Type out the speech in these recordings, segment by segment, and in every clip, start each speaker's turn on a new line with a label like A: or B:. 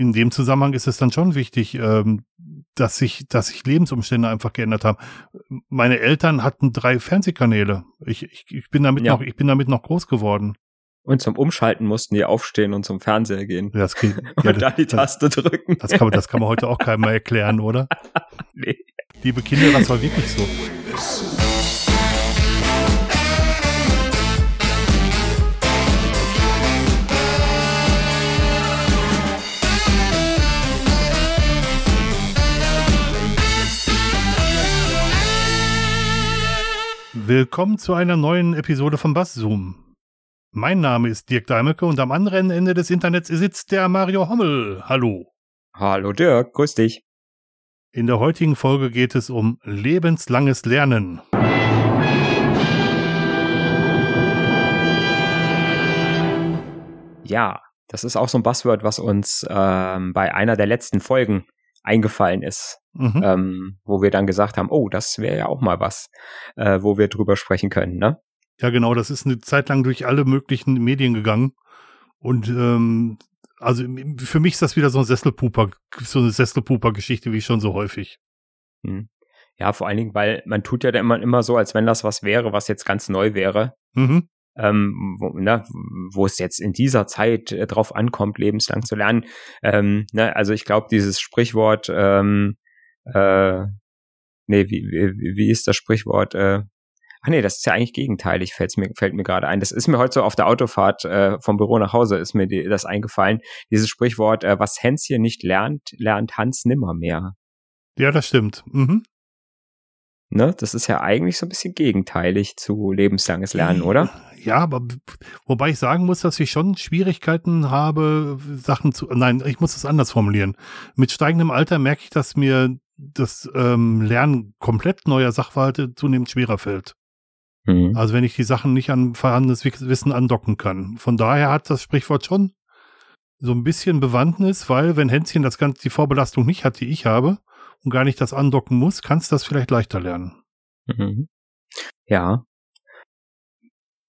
A: in dem Zusammenhang ist es dann schon wichtig, ähm, dass sich, dass sich Lebensumstände einfach geändert haben. Meine Eltern hatten drei Fernsehkanäle. Ich, ich, ich bin damit
B: Ja.
A: noch, ich bin damit noch groß geworden.
B: Und zum Umschalten mussten die aufstehen und zum Fernseher gehen.
A: Das, geht,
B: Und
A: ja,
B: da die
A: das,
B: Taste drücken.
A: das, kann man, das kann man heute auch keinem mehr erklären, oder?
B: Nee.
A: Liebe Kinder, das war wirklich so. Willkommen zu einer neuen Episode von Bass Zoom. Mein Name ist Dirk Deimecke und am anderen Ende des Internets sitzt der Mario Hommel. Hallo.
B: Hallo Dirk, grüß dich.
A: In der heutigen Folge geht es um lebenslanges Lernen.
B: Ja, das ist auch so ein Buzzword, was uns ähm, bei einer der letzten Folgen eingefallen ist,
A: Mhm.
B: ähm, wo wir dann gesagt haben, oh, das wäre ja auch mal was, äh, wo wir drüber sprechen können, ne?
A: Ja, genau, das ist eine Zeit lang durch alle möglichen Medien gegangen. Und ähm, also für mich ist das wieder so ein Sesselpuper, so eine Sesselpuper-Geschichte wie schon so häufig.
B: Hm. Ja, vor allen Dingen, weil man tut ja dann immer, immer so, als wenn das was wäre, was jetzt ganz neu wäre.
A: Mhm.
B: ähm, wo, ne, wo es jetzt in dieser Zeit äh, drauf ankommt, lebenslang zu lernen. Ähm, ne, also ich glaube, dieses Sprichwort, ähm, äh, nee, wie, wie, wie ist das Sprichwort? Äh, ach nee, das ist ja eigentlich gegenteilig, fällt's mir, fällt mir gerade ein. Das ist mir heute so auf der Autofahrt äh, vom Büro nach Hause, ist mir die, das eingefallen. Dieses Sprichwort, äh, was Hänschen nicht lernt, lernt Hans nimmermehr.
A: Ja, das stimmt. Mhm.
B: Ne? Das ist ja eigentlich so ein bisschen gegenteilig zu lebenslanges Lernen, oder?
A: Ja, aber wobei ich sagen muss, dass ich schon Schwierigkeiten habe, Sachen zu. Nein, ich muss es anders formulieren. Mit steigendem Alter merke ich, dass mir das ähm, Lernen komplett neuer Sachverhalte zunehmend schwerer fällt.
B: Hm.
A: Also wenn ich die Sachen nicht an vorhandenes Wissen andocken kann. Von daher hat das Sprichwort schon so ein bisschen Bewandtnis, weil wenn Hänschen das ganze die Vorbelastung nicht hat, die ich habe und gar nicht das andocken muss, kannst du das vielleicht leichter lernen.
B: Mhm. Ja.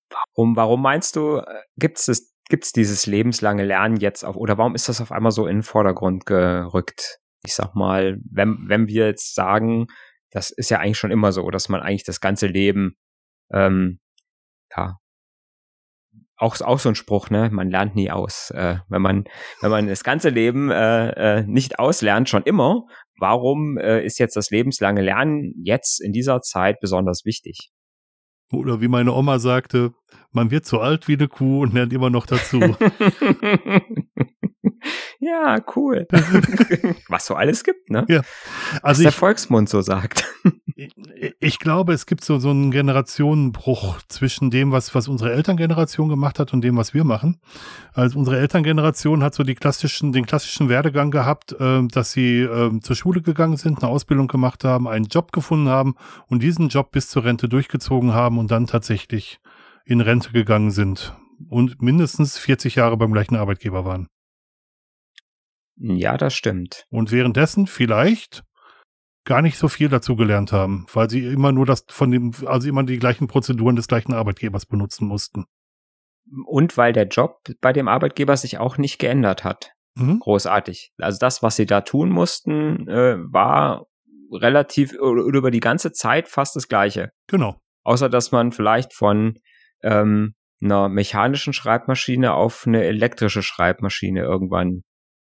B: Warum, warum meinst du, äh, gibt's es, gibt's dieses lebenslange Lernen jetzt auf, oder warum ist das auf einmal so in den Vordergrund gerückt? Ich sag mal, wenn, wenn wir jetzt sagen, das ist ja eigentlich schon immer so, dass man eigentlich das ganze Leben, ähm, ja, auch, auch so ein Spruch, ne? Man lernt nie aus. Äh, wenn man, wenn man das ganze Leben äh, äh, nicht auslernt, schon immer, warum äh, ist jetzt das lebenslange Lernen jetzt in dieser Zeit besonders wichtig?
A: Oder wie meine Oma sagte, man wird so alt wie eine Kuh und lernt immer noch dazu.
B: ja, cool. Was so alles gibt, ne?
A: Ja.
B: Was
A: Also
B: der
A: ich,
B: Volksmund so sagt.
A: ich glaube, es gibt so, so einen Generationenbruch zwischen dem, was, was unsere Elterngeneration gemacht hat und dem, was wir machen. Also unsere Elterngeneration hat so die klassischen, den klassischen Werdegang gehabt, äh, dass sie äh, zur Schule gegangen sind, eine Ausbildung gemacht haben, einen Job gefunden haben und diesen Job bis zur Rente durchgezogen haben und dann tatsächlich in Rente gegangen sind und mindestens 40 Jahre beim gleichen Arbeitgeber waren.
B: Ja, das stimmt.
A: Und währenddessen vielleicht gar nicht so viel dazu gelernt haben, weil sie immer nur das von dem, also immer die gleichen Prozeduren des gleichen Arbeitgebers benutzen mussten.
B: Und weil der Job bei dem Arbeitgeber sich auch nicht geändert hat.
A: Mhm.
B: Großartig. Also das, was sie da tun mussten, äh, war relativ oder über die ganze Zeit fast das Gleiche.
A: Genau.
B: Außer dass man vielleicht von ähm, einer mechanischen Schreibmaschine auf eine elektrische Schreibmaschine irgendwann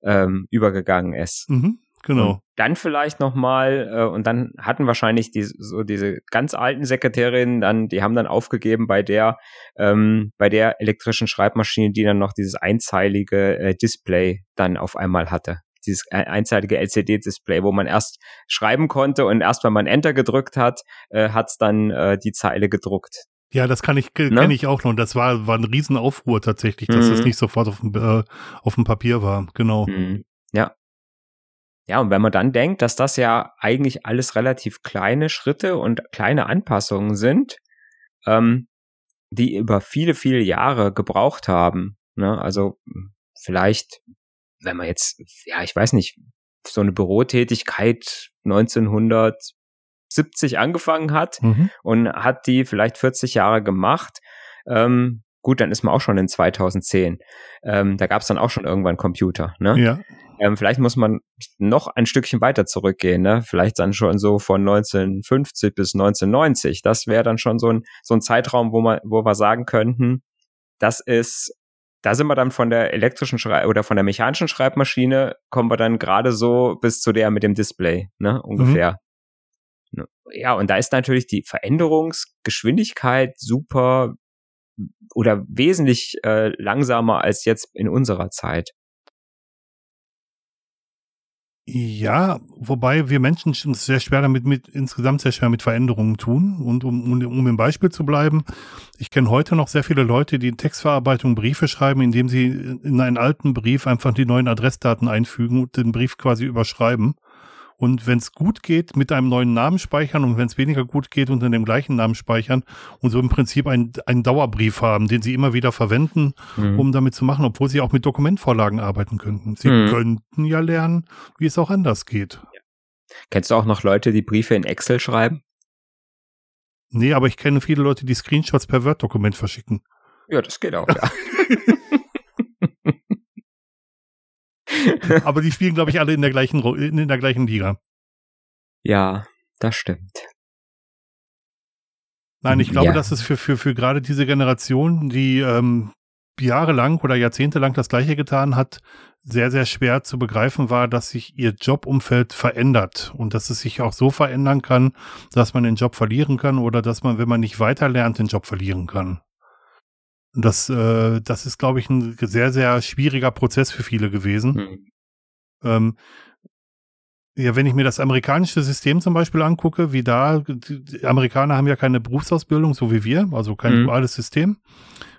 B: ähm, übergegangen ist.
A: Mhm. Genau.
B: Und dann vielleicht noch mal äh, und dann hatten wahrscheinlich die, so diese ganz alten Sekretärinnen dann, die haben dann aufgegeben bei der ähm, bei der elektrischen Schreibmaschine, die dann noch dieses einzeilige äh, Display dann auf einmal hatte. Dieses einseitige LCD-Display, wo man erst schreiben konnte und erst wenn man Enter gedrückt hat, äh, hat's dann äh, die Zeile gedruckt.
A: Ja, das kann ich,
B: Ne?
A: kenne ich auch noch. Und das war, war ein Riesenaufruhr tatsächlich, dass
B: Mhm.
A: das nicht sofort auf dem, äh, auf dem Papier war. Genau.
B: Mhm. Ja. Ja, und wenn man dann denkt, dass das ja eigentlich alles relativ kleine Schritte und kleine Anpassungen sind, ähm, die über viele, viele Jahre gebraucht haben. Ne? Also vielleicht, wenn man jetzt, ja, ich weiß nicht, so eine Bürotätigkeit 1970 angefangen hat
A: Mhm.
B: und hat die vielleicht 40 Jahre gemacht, ähm, gut, dann ist man auch schon in 2010. Ähm, da gab es dann auch schon irgendwann Computer. Ne?
A: Ja.
B: Ähm, vielleicht muss man noch ein Stückchen weiter zurückgehen, ne? Vielleicht dann schon so von 1950 bis 1990. Das wäre dann schon so ein, so ein Zeitraum, wo man, wo wir sagen könnten, das ist, da sind wir dann von der elektrischen Schrei oder von der mechanischen Schreibmaschine, kommen wir dann gerade so bis zu der mit dem Display, ne? Ungefähr. Mhm. Ja, und da ist natürlich die Veränderungsgeschwindigkeit super oder wesentlich äh, langsamer als jetzt in unserer Zeit.
A: Ja, wobei wir Menschen uns sehr schwer damit, mit, insgesamt sehr schwer mit Veränderungen tun. Und um, um, um im Beispiel zu bleiben, ich kenne heute noch sehr viele Leute, die in Textverarbeitung Briefe schreiben, indem sie in einen alten Brief einfach die neuen Adressdaten einfügen und den Brief quasi überschreiben. Und wenn es gut geht, mit einem neuen Namen speichern und wenn es weniger gut geht, unter dem gleichen Namen speichern und so im Prinzip einen, einen Dauerbrief haben, den sie immer wieder verwenden, mhm. um damit zu machen, obwohl sie auch mit Dokumentvorlagen arbeiten könnten. Sie mhm. könnten ja lernen, wie es auch anders geht.
B: Kennst du auch noch Leute, die Briefe in Excel schreiben?
A: Nee, aber ich kenne viele Leute, die Screenshots per Word-Dokument verschicken.
B: Ja, das geht auch, ja.
A: Aber die spielen, glaube ich, alle in der gleichen in der gleichen Liga.
B: Ja, das stimmt.
A: Nein, ich glaube, ja. dass es für, für, für gerade diese Generation, die ähm, jahrelang oder jahrzehntelang das Gleiche getan hat, sehr, sehr schwer zu begreifen war, dass sich ihr Jobumfeld verändert und dass es sich auch so verändern kann, dass man den Job verlieren kann oder dass man, wenn man nicht weiter lernt, den Job verlieren kann. Und das, äh, das ist, glaube ich, ein sehr, sehr schwieriger Prozess für viele gewesen. Mhm. Ähm, ja, wenn ich mir das amerikanische System zum Beispiel angucke, wie da, die Amerikaner haben ja keine Berufsausbildung, so wie wir, also kein mhm. duales System.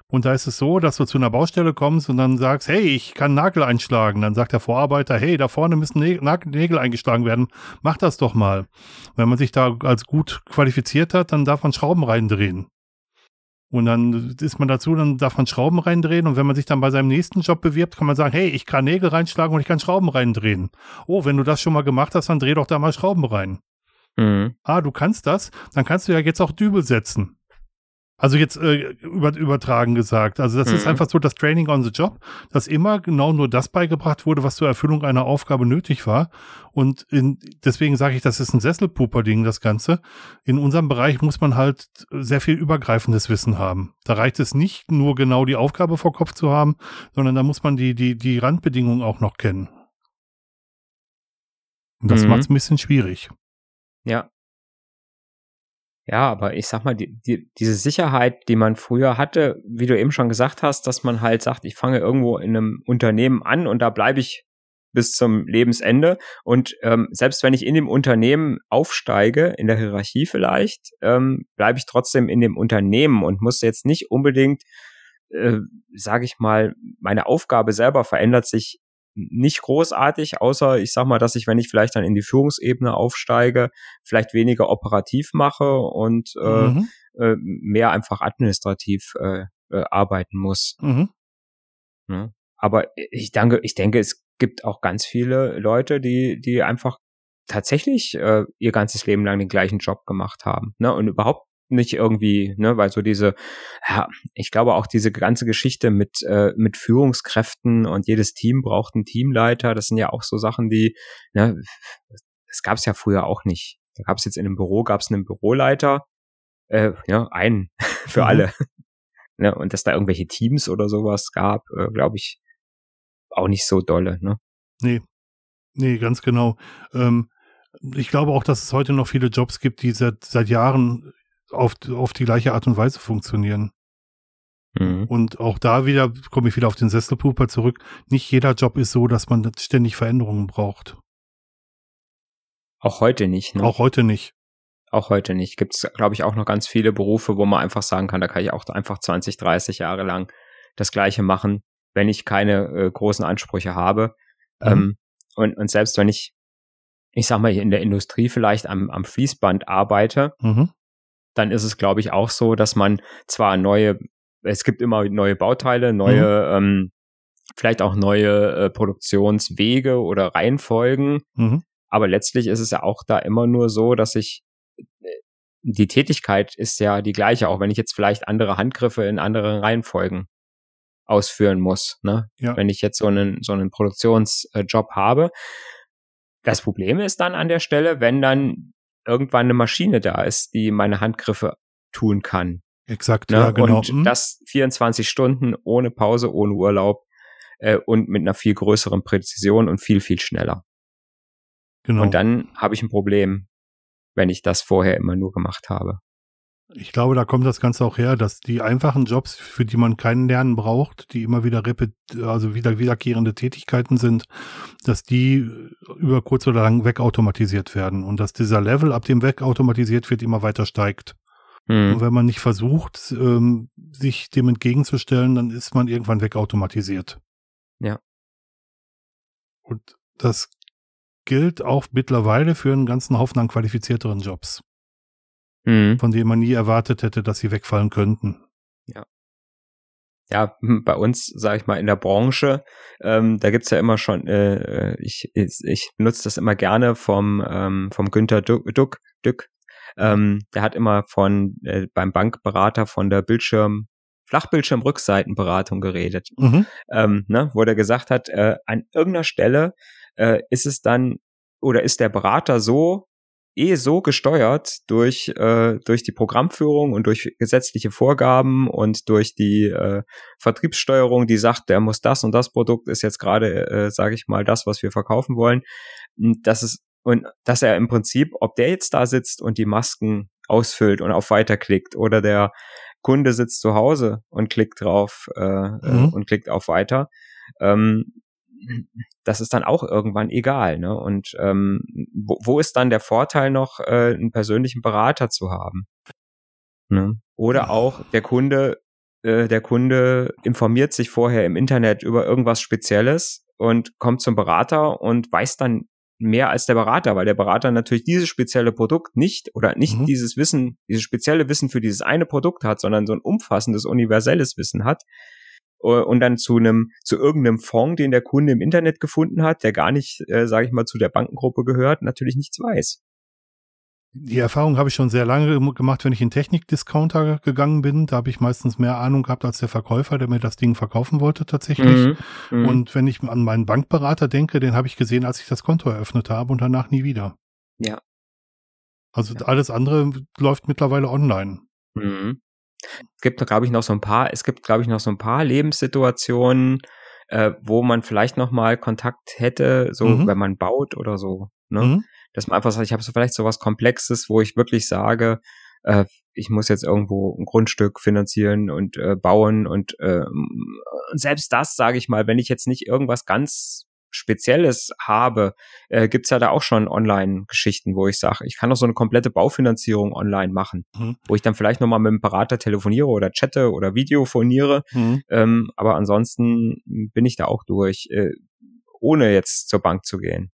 A: Und da ist es so, dass du zu einer Baustelle kommst und dann sagst, hey, ich kann Nagel einschlagen. Dann sagt der Vorarbeiter, hey, da vorne müssen Nägel eingeschlagen werden. Mach das doch mal. Wenn man sich da als gut qualifiziert hat, dann darf man Schrauben reindrehen. Und dann ist man dazu, dann darf man Schrauben reindrehen. Und wenn man sich dann bei seinem nächsten Job bewirbt, kann man sagen, hey, ich kann Nägel reinschlagen und ich kann Schrauben reindrehen. Oh, wenn du das schon mal gemacht hast, dann dreh doch da mal Schrauben rein. Mhm. Ah, du kannst das, dann kannst du ja jetzt auch Dübel setzen. Also jetzt äh, über, übertragen gesagt. Also das mhm. ist einfach so das Training on the Job, dass immer genau nur das beigebracht wurde, was zur Erfüllung einer Aufgabe nötig war. Und in, deswegen sage ich, das ist ein Sesselpuper-Ding, das Ganze. In unserem Bereich muss man halt sehr viel übergreifendes Wissen haben. Da reicht es nicht nur genau die Aufgabe vor Kopf zu haben, sondern da muss man die, die, die Randbedingungen auch noch kennen. Und das mhm. macht es ein bisschen schwierig.
B: Ja, ja, aber ich sag mal, die, die, diese Sicherheit, die man früher hatte, wie du eben schon gesagt hast, dass man halt sagt, ich fange irgendwo in einem Unternehmen an und da bleibe ich bis zum Lebensende. Und ähm, selbst wenn ich in dem Unternehmen aufsteige, in der Hierarchie vielleicht, ähm, bleibe ich trotzdem in dem Unternehmen und muss jetzt nicht unbedingt, äh, sage ich mal, meine Aufgabe selber verändert sich nicht großartig, außer ich sag mal, dass ich, wenn ich vielleicht dann in die Führungsebene aufsteige, vielleicht weniger operativ mache und äh, mhm. äh, mehr einfach administrativ äh, äh, arbeiten muss. Mhm. Ja. Ne? Aber ich denke, ich denke, es gibt auch ganz viele Leute, die, die einfach tatsächlich äh, ihr ganzes Leben lang den gleichen Job gemacht haben ne? und überhaupt nicht irgendwie, ne, weil so diese, ja, ich glaube auch diese ganze Geschichte mit äh, mit Führungskräften und jedes Team braucht einen Teamleiter, das sind ja auch so Sachen, die, ne, das gab es ja früher auch nicht. Da gab es jetzt in einem Büro, gab es einen Büroleiter, äh, ja, einen für mhm. alle. ne, und dass da irgendwelche Teams oder sowas gab, äh, glaube ich, auch nicht so dolle, ne?
A: Nee. Nee, ganz genau. Ähm, ich glaube auch, dass es heute noch viele Jobs gibt, die seit, seit Jahren auf, auf die gleiche Art und Weise funktionieren. Mhm. Und auch da wieder komme ich wieder auf den Sesselpuper zurück. Nicht jeder Job ist so, dass man ständig Veränderungen braucht.
B: Auch heute nicht.
A: Ne? Auch heute nicht.
B: Auch heute nicht. Gibt es, glaube ich, auch noch ganz viele Berufe, wo man einfach sagen kann, da kann ich auch einfach 20, 30 Jahre lang das Gleiche machen, wenn ich keine äh, großen Ansprüche habe. Mhm. Ähm, und, und selbst wenn ich, ich sag mal, in der Industrie vielleicht am, am Fließband arbeite, mhm dann ist es, glaube ich, auch so, dass man zwar neue, es gibt immer neue Bauteile, neue, mhm. ähm, vielleicht auch neue äh, Produktionswege oder Reihenfolgen, mhm. aber letztlich ist es ja auch da immer nur so, dass ich äh, die Tätigkeit ist ja die gleiche, auch wenn ich jetzt vielleicht andere Handgriffe in anderen Reihenfolgen ausführen muss. Ne? Ja. Wenn ich jetzt so einen, so einen Produktionsjob habe. Das Problem ist dann an der Stelle, wenn dann irgendwann eine Maschine da ist, die meine Handgriffe tun kann.
A: Exakt, ne? ja, genau. Und
B: mhm. das 24 Stunden ohne Pause, ohne Urlaub äh, und mit einer viel größeren Präzision und viel, viel schneller. Genau. Und dann habe ich ein Problem, wenn ich das vorher immer nur gemacht habe.
A: Ich glaube, da kommt das Ganze auch her, dass die einfachen Jobs, für die man keinen Lernen braucht, die immer wieder repet also wieder wiederkehrende Tätigkeiten sind, dass die über kurz oder lang wegautomatisiert werden und dass dieser Level, ab dem wegautomatisiert wird, immer weiter steigt. Mhm. Und wenn man nicht versucht, ähm, sich dem entgegenzustellen, dann ist man irgendwann wegautomatisiert.
B: Ja.
A: Und das gilt auch mittlerweile für einen ganzen Haufen an qualifizierteren Jobs, mhm. von denen man nie erwartet hätte, dass sie wegfallen könnten.
B: Ja. Ja, bei uns, sage ich mal, in der Branche, ähm, da gibt's ja immer schon, äh, äh ich, ich, ich nutze das immer gerne vom, ähm, vom Günther Duck, Duck, Duck. Ähm, der hat immer von äh, beim Bankberater von der Bildschirm Flachbildschirmrückseitenberatung geredet, mhm. ähm, ne, wo der gesagt hat, äh, an irgendeiner Stelle äh, ist es dann oder ist der Berater so eh so gesteuert durch äh, durch die Programmführung und durch gesetzliche Vorgaben und durch die äh, Vertriebssteuerung, die sagt, der muss das und das Produkt ist jetzt gerade, äh, sage ich mal, das, was wir verkaufen wollen, dass es und dass er im Prinzip, ob der jetzt da sitzt und die Masken ausfüllt und auf Weiter klickt oder der Kunde sitzt zu Hause und klickt drauf äh, äh mhm. und klickt auf Weiter, ähm, das ist dann auch irgendwann egal. Ne? Und ähm, wo, wo ist dann der Vorteil noch, äh, einen persönlichen Berater zu haben? Ne? Oder auch der Kunde, äh, der Kunde informiert sich vorher im Internet über irgendwas Spezielles und kommt zum Berater und weiß dann mehr als der Berater, weil der Berater natürlich dieses spezielle Produkt nicht oder nicht mhm. dieses Wissen, dieses spezielle Wissen für dieses eine Produkt hat, sondern so ein umfassendes, universelles Wissen hat, und dann zu einem zu irgendeinem Fonds, den der Kunde im Internet gefunden hat, der gar nicht, äh, sage ich mal, zu der Bankengruppe gehört, natürlich nichts weiß.
A: Die Erfahrung habe ich schon sehr lange gemacht, wenn ich in Technik-Discounter gegangen bin. Da habe ich meistens mehr Ahnung gehabt als der Verkäufer, der mir das Ding verkaufen wollte tatsächlich. Mhm, mhm. und wenn ich an meinen Bankberater denke, den habe ich gesehen, als ich das Konto eröffnet habe und danach nie wieder.
B: Ja.
A: Also ja. alles andere läuft mittlerweile online.
B: Mhm. Es gibt, glaube ich, noch so ein paar, es gibt, glaube ich, noch so ein paar Lebenssituationen, äh, wo man vielleicht noch mal Kontakt hätte, so mhm. wenn man baut oder so. Ne? Mhm. Dass man einfach sagt, ich habe so vielleicht so was Komplexes, wo ich wirklich sage, äh, ich muss jetzt irgendwo ein Grundstück finanzieren und äh, bauen und äh, selbst das, sage ich mal, wenn ich jetzt nicht irgendwas ganz Spezielles habe, äh, gibt's ja da auch schon Online-Geschichten, wo ich sage, ich kann auch so eine komplette Baufinanzierung online machen, mhm. wo ich dann vielleicht nochmal mit dem Berater telefoniere oder chatte oder videofoniere. Mhm. Ähm, aber ansonsten bin ich da auch durch, äh, ohne jetzt zur Bank zu gehen.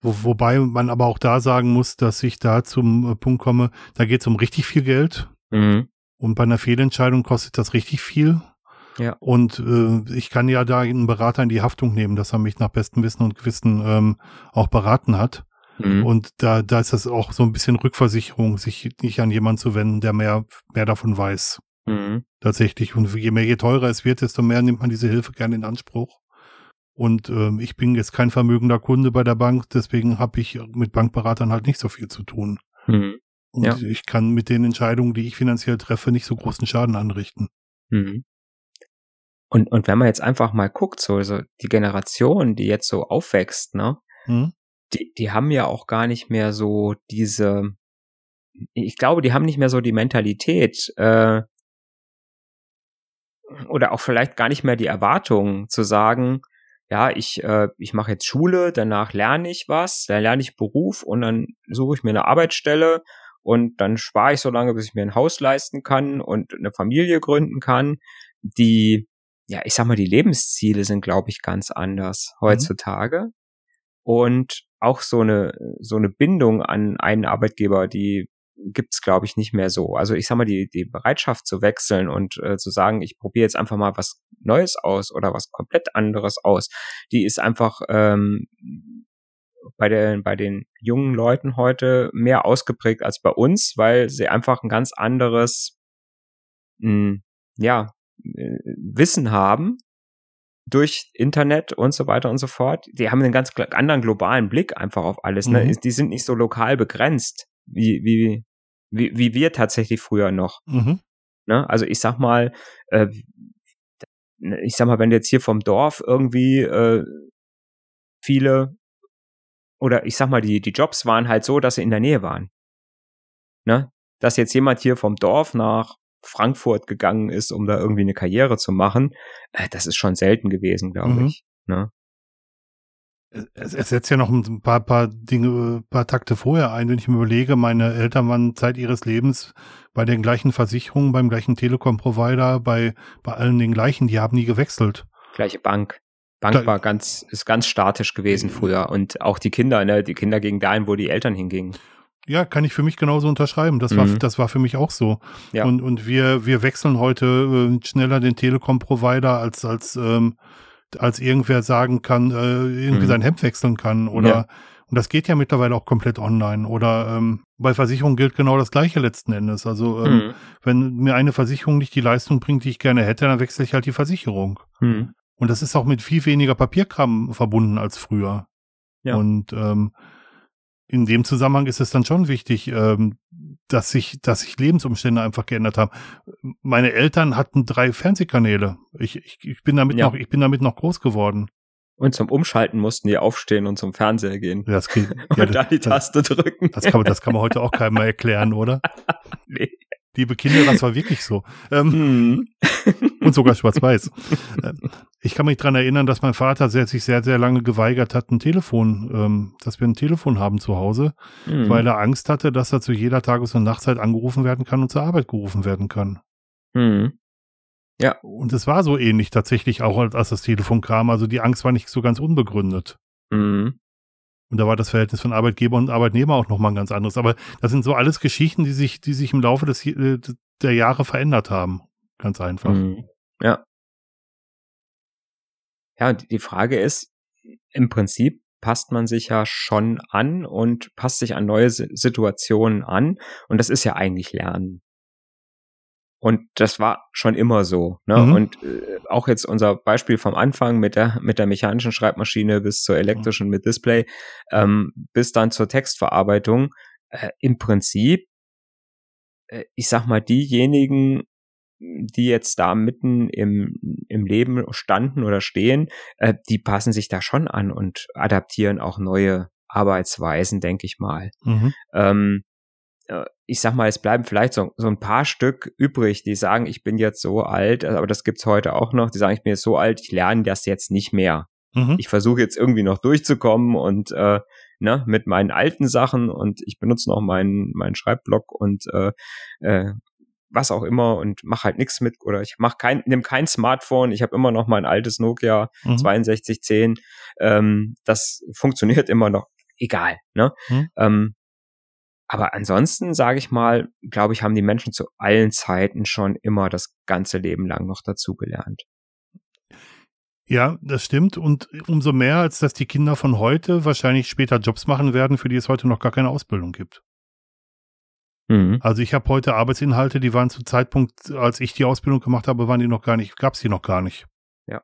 A: Wo, wobei man aber auch da sagen muss, dass ich da zum äh, Punkt komme, da geht es um richtig viel Geld. Mhm. Und bei einer Fehlentscheidung kostet das richtig viel.
B: Ja.
A: Und äh, ich kann ja da einen Berater in die Haftung nehmen, dass er mich nach bestem Wissen und Gewissen ähm, auch beraten hat. Mhm. Und da, da ist das auch so ein bisschen Rückversicherung, sich nicht an jemanden zu wenden, der mehr, mehr davon weiß. Mhm. Tatsächlich. Und je mehr, je teurer es wird, desto mehr nimmt man diese Hilfe gerne in Anspruch. Und ähm, ich bin jetzt kein vermögender Kunde bei der Bank, deswegen habe ich mit Bankberatern halt nicht so viel zu tun. Mhm. Und ja. ich kann mit den Entscheidungen, die ich finanziell treffe, nicht so großen Schaden anrichten. Mhm.
B: Und, und wenn man jetzt einfach mal guckt, so, so die Generation, die jetzt so aufwächst, ne, mhm. die, die haben ja auch gar nicht mehr so diese, ich glaube, die haben nicht mehr so die Mentalität, äh, oder auch vielleicht gar nicht mehr die Erwartung zu sagen, ja, ich, äh, ich mache jetzt Schule, danach lerne ich was, dann lerne ich Beruf und dann suche ich mir eine Arbeitsstelle und dann spare ich so lange, bis ich mir ein Haus leisten kann und eine Familie gründen kann. Die, ja, ich sag mal, die Lebensziele sind, glaube ich, ganz anders mhm. heutzutage. Mhm. Und auch so eine, so eine Bindung an einen Arbeitgeber, die gibt's glaube ich, nicht mehr so. Also ich sag mal, die, die Bereitschaft zu wechseln und äh, zu sagen, ich probiere jetzt einfach mal was Neues aus oder was komplett anderes aus, die ist einfach ähm, bei, den bei den jungen Leuten heute mehr ausgeprägt als bei uns, weil sie einfach ein ganz anderes, mh, hm, ja, Wissen haben durch Internet und so weiter und so fort. Die haben einen ganz anderen globalen Blick einfach auf alles. Ne? Mhm. Die sind nicht so lokal begrenzt, wie, wie, wie, wie wir tatsächlich früher noch. Mhm. Ne? Also ich sag mal, äh, ich sag mal, wenn jetzt hier vom Dorf irgendwie äh, viele oder ich sag mal, die, die Jobs waren halt so, dass sie in der Nähe waren. Ne? Dass jetzt jemand hier vom Dorf nach Frankfurt gegangen ist, um da irgendwie eine Karriere zu machen, äh, das ist schon selten gewesen, glaube mhm. ich. Ne?
A: Es, es setzt ja noch ein paar, paar Dinge, paar Takte vorher ein, wenn ich mir überlege, meine Eltern waren Zeit ihres Lebens bei den gleichen Versicherungen, beim gleichen Telekom-Provider, bei, bei allen den gleichen, die haben nie gewechselt.
B: Gleiche Bank. Bank war ganz, ist ganz statisch gewesen früher und auch die Kinder, ne, die Kinder gingen dahin, wo die Eltern hingingen.
A: Ja, kann ich für mich genauso unterschreiben. Das mhm. war, das war für mich auch so. Ja. Und, und wir, wir wechseln heute äh, schneller den Telekom-Provider als, als, ähm, als irgendwer sagen kann, äh, irgendwie mhm. sein Hemd wechseln kann oder, ja. und das geht ja mittlerweile auch komplett online oder, ähm, bei Versicherungen gilt genau das Gleiche letzten Endes. Also, ähm, mhm. wenn mir eine Versicherung nicht die Leistung bringt, die ich gerne hätte, dann wechsle ich halt die Versicherung. Mhm. Und das ist auch mit viel weniger Papierkram verbunden als früher. Ja. Und ähm, in dem Zusammenhang ist es dann schon wichtig, ähm, dass sich, dass sich Lebensumstände einfach geändert haben. Meine Eltern hatten drei Fernsehkanäle. Ich, ich, ich bin damit ja. noch, ich bin damit noch groß geworden.
B: Und zum Umschalten mussten die aufstehen und zum Fernseher gehen.
A: Das geht,
B: ja, und dann die Taste
A: das,
B: drücken.
A: Das kann, man, das kann man heute auch keinem mehr erklären, oder? nee. Liebe Kinder, das war wirklich so. Ähm, mhm. und sogar schwarz-weiß. Ähm, ich kann mich dran erinnern, dass mein Vater sehr, sich sehr, sehr lange geweigert hat, ein Telefon, ähm, dass wir ein Telefon haben zu Hause, mhm. weil er Angst hatte, dass er zu jeder Tages- und Nachtzeit angerufen werden kann und zur Arbeit gerufen werden kann. Mhm. Ja. Und es war so ähnlich tatsächlich auch, als das Telefon kam. Also die Angst war nicht so ganz unbegründet. Mhm. Und da war das Verhältnis von Arbeitgeber und Arbeitnehmer auch nochmal ein ganz anderes. Aber das sind so alles Geschichten, die sich, die sich im Laufe des, äh, der Jahre verändert haben. Ganz einfach. Mhm.
B: Ja. Ja, die Frage ist, im Prinzip passt man sich ja schon an und passt sich an neue Situationen an. Und das ist ja eigentlich Lernen. Und das war schon immer so. Ne? Mhm. Und äh, auch jetzt unser Beispiel vom Anfang mit der, mit der mechanischen Schreibmaschine bis zur elektrischen mit Display, ähm, bis dann zur Textverarbeitung. Äh, Im Prinzip, äh, ich sag mal, diejenigen, die jetzt da mitten im, im Leben standen oder stehen, äh, die passen sich da schon an und adaptieren auch neue Arbeitsweisen, denke ich mal. Mhm. Ähm, äh, ich sag mal, es bleiben vielleicht so, so ein paar Stück übrig, die sagen, ich bin jetzt so alt, aber das gibt's heute auch noch, die sagen, ich bin jetzt so alt, ich lerne das jetzt nicht mehr. Mhm. Ich versuche jetzt irgendwie noch durchzukommen und äh, ne, mit meinen alten Sachen und ich benutze noch meinen meinen Schreibblock und äh, äh, was auch immer und mach halt nichts mit oder ich mach kein nimm kein Smartphone, ich habe immer noch mein altes Nokia mhm. 6210. Ähm, das funktioniert immer noch egal, ne? Mhm. Ähm, aber ansonsten, sage ich mal, glaube ich, haben die Menschen zu allen Zeiten schon immer das ganze Leben lang noch dazugelernt.
A: Ja, das stimmt. Und umso mehr, als dass die Kinder von heute wahrscheinlich später Jobs machen werden, für die es heute noch gar keine Ausbildung gibt. Mhm. Also ich habe heute Arbeitsinhalte, die waren zu Zeitpunkt, als ich die Ausbildung gemacht habe, waren die noch gar nicht, gab es die noch gar nicht.
B: Ja.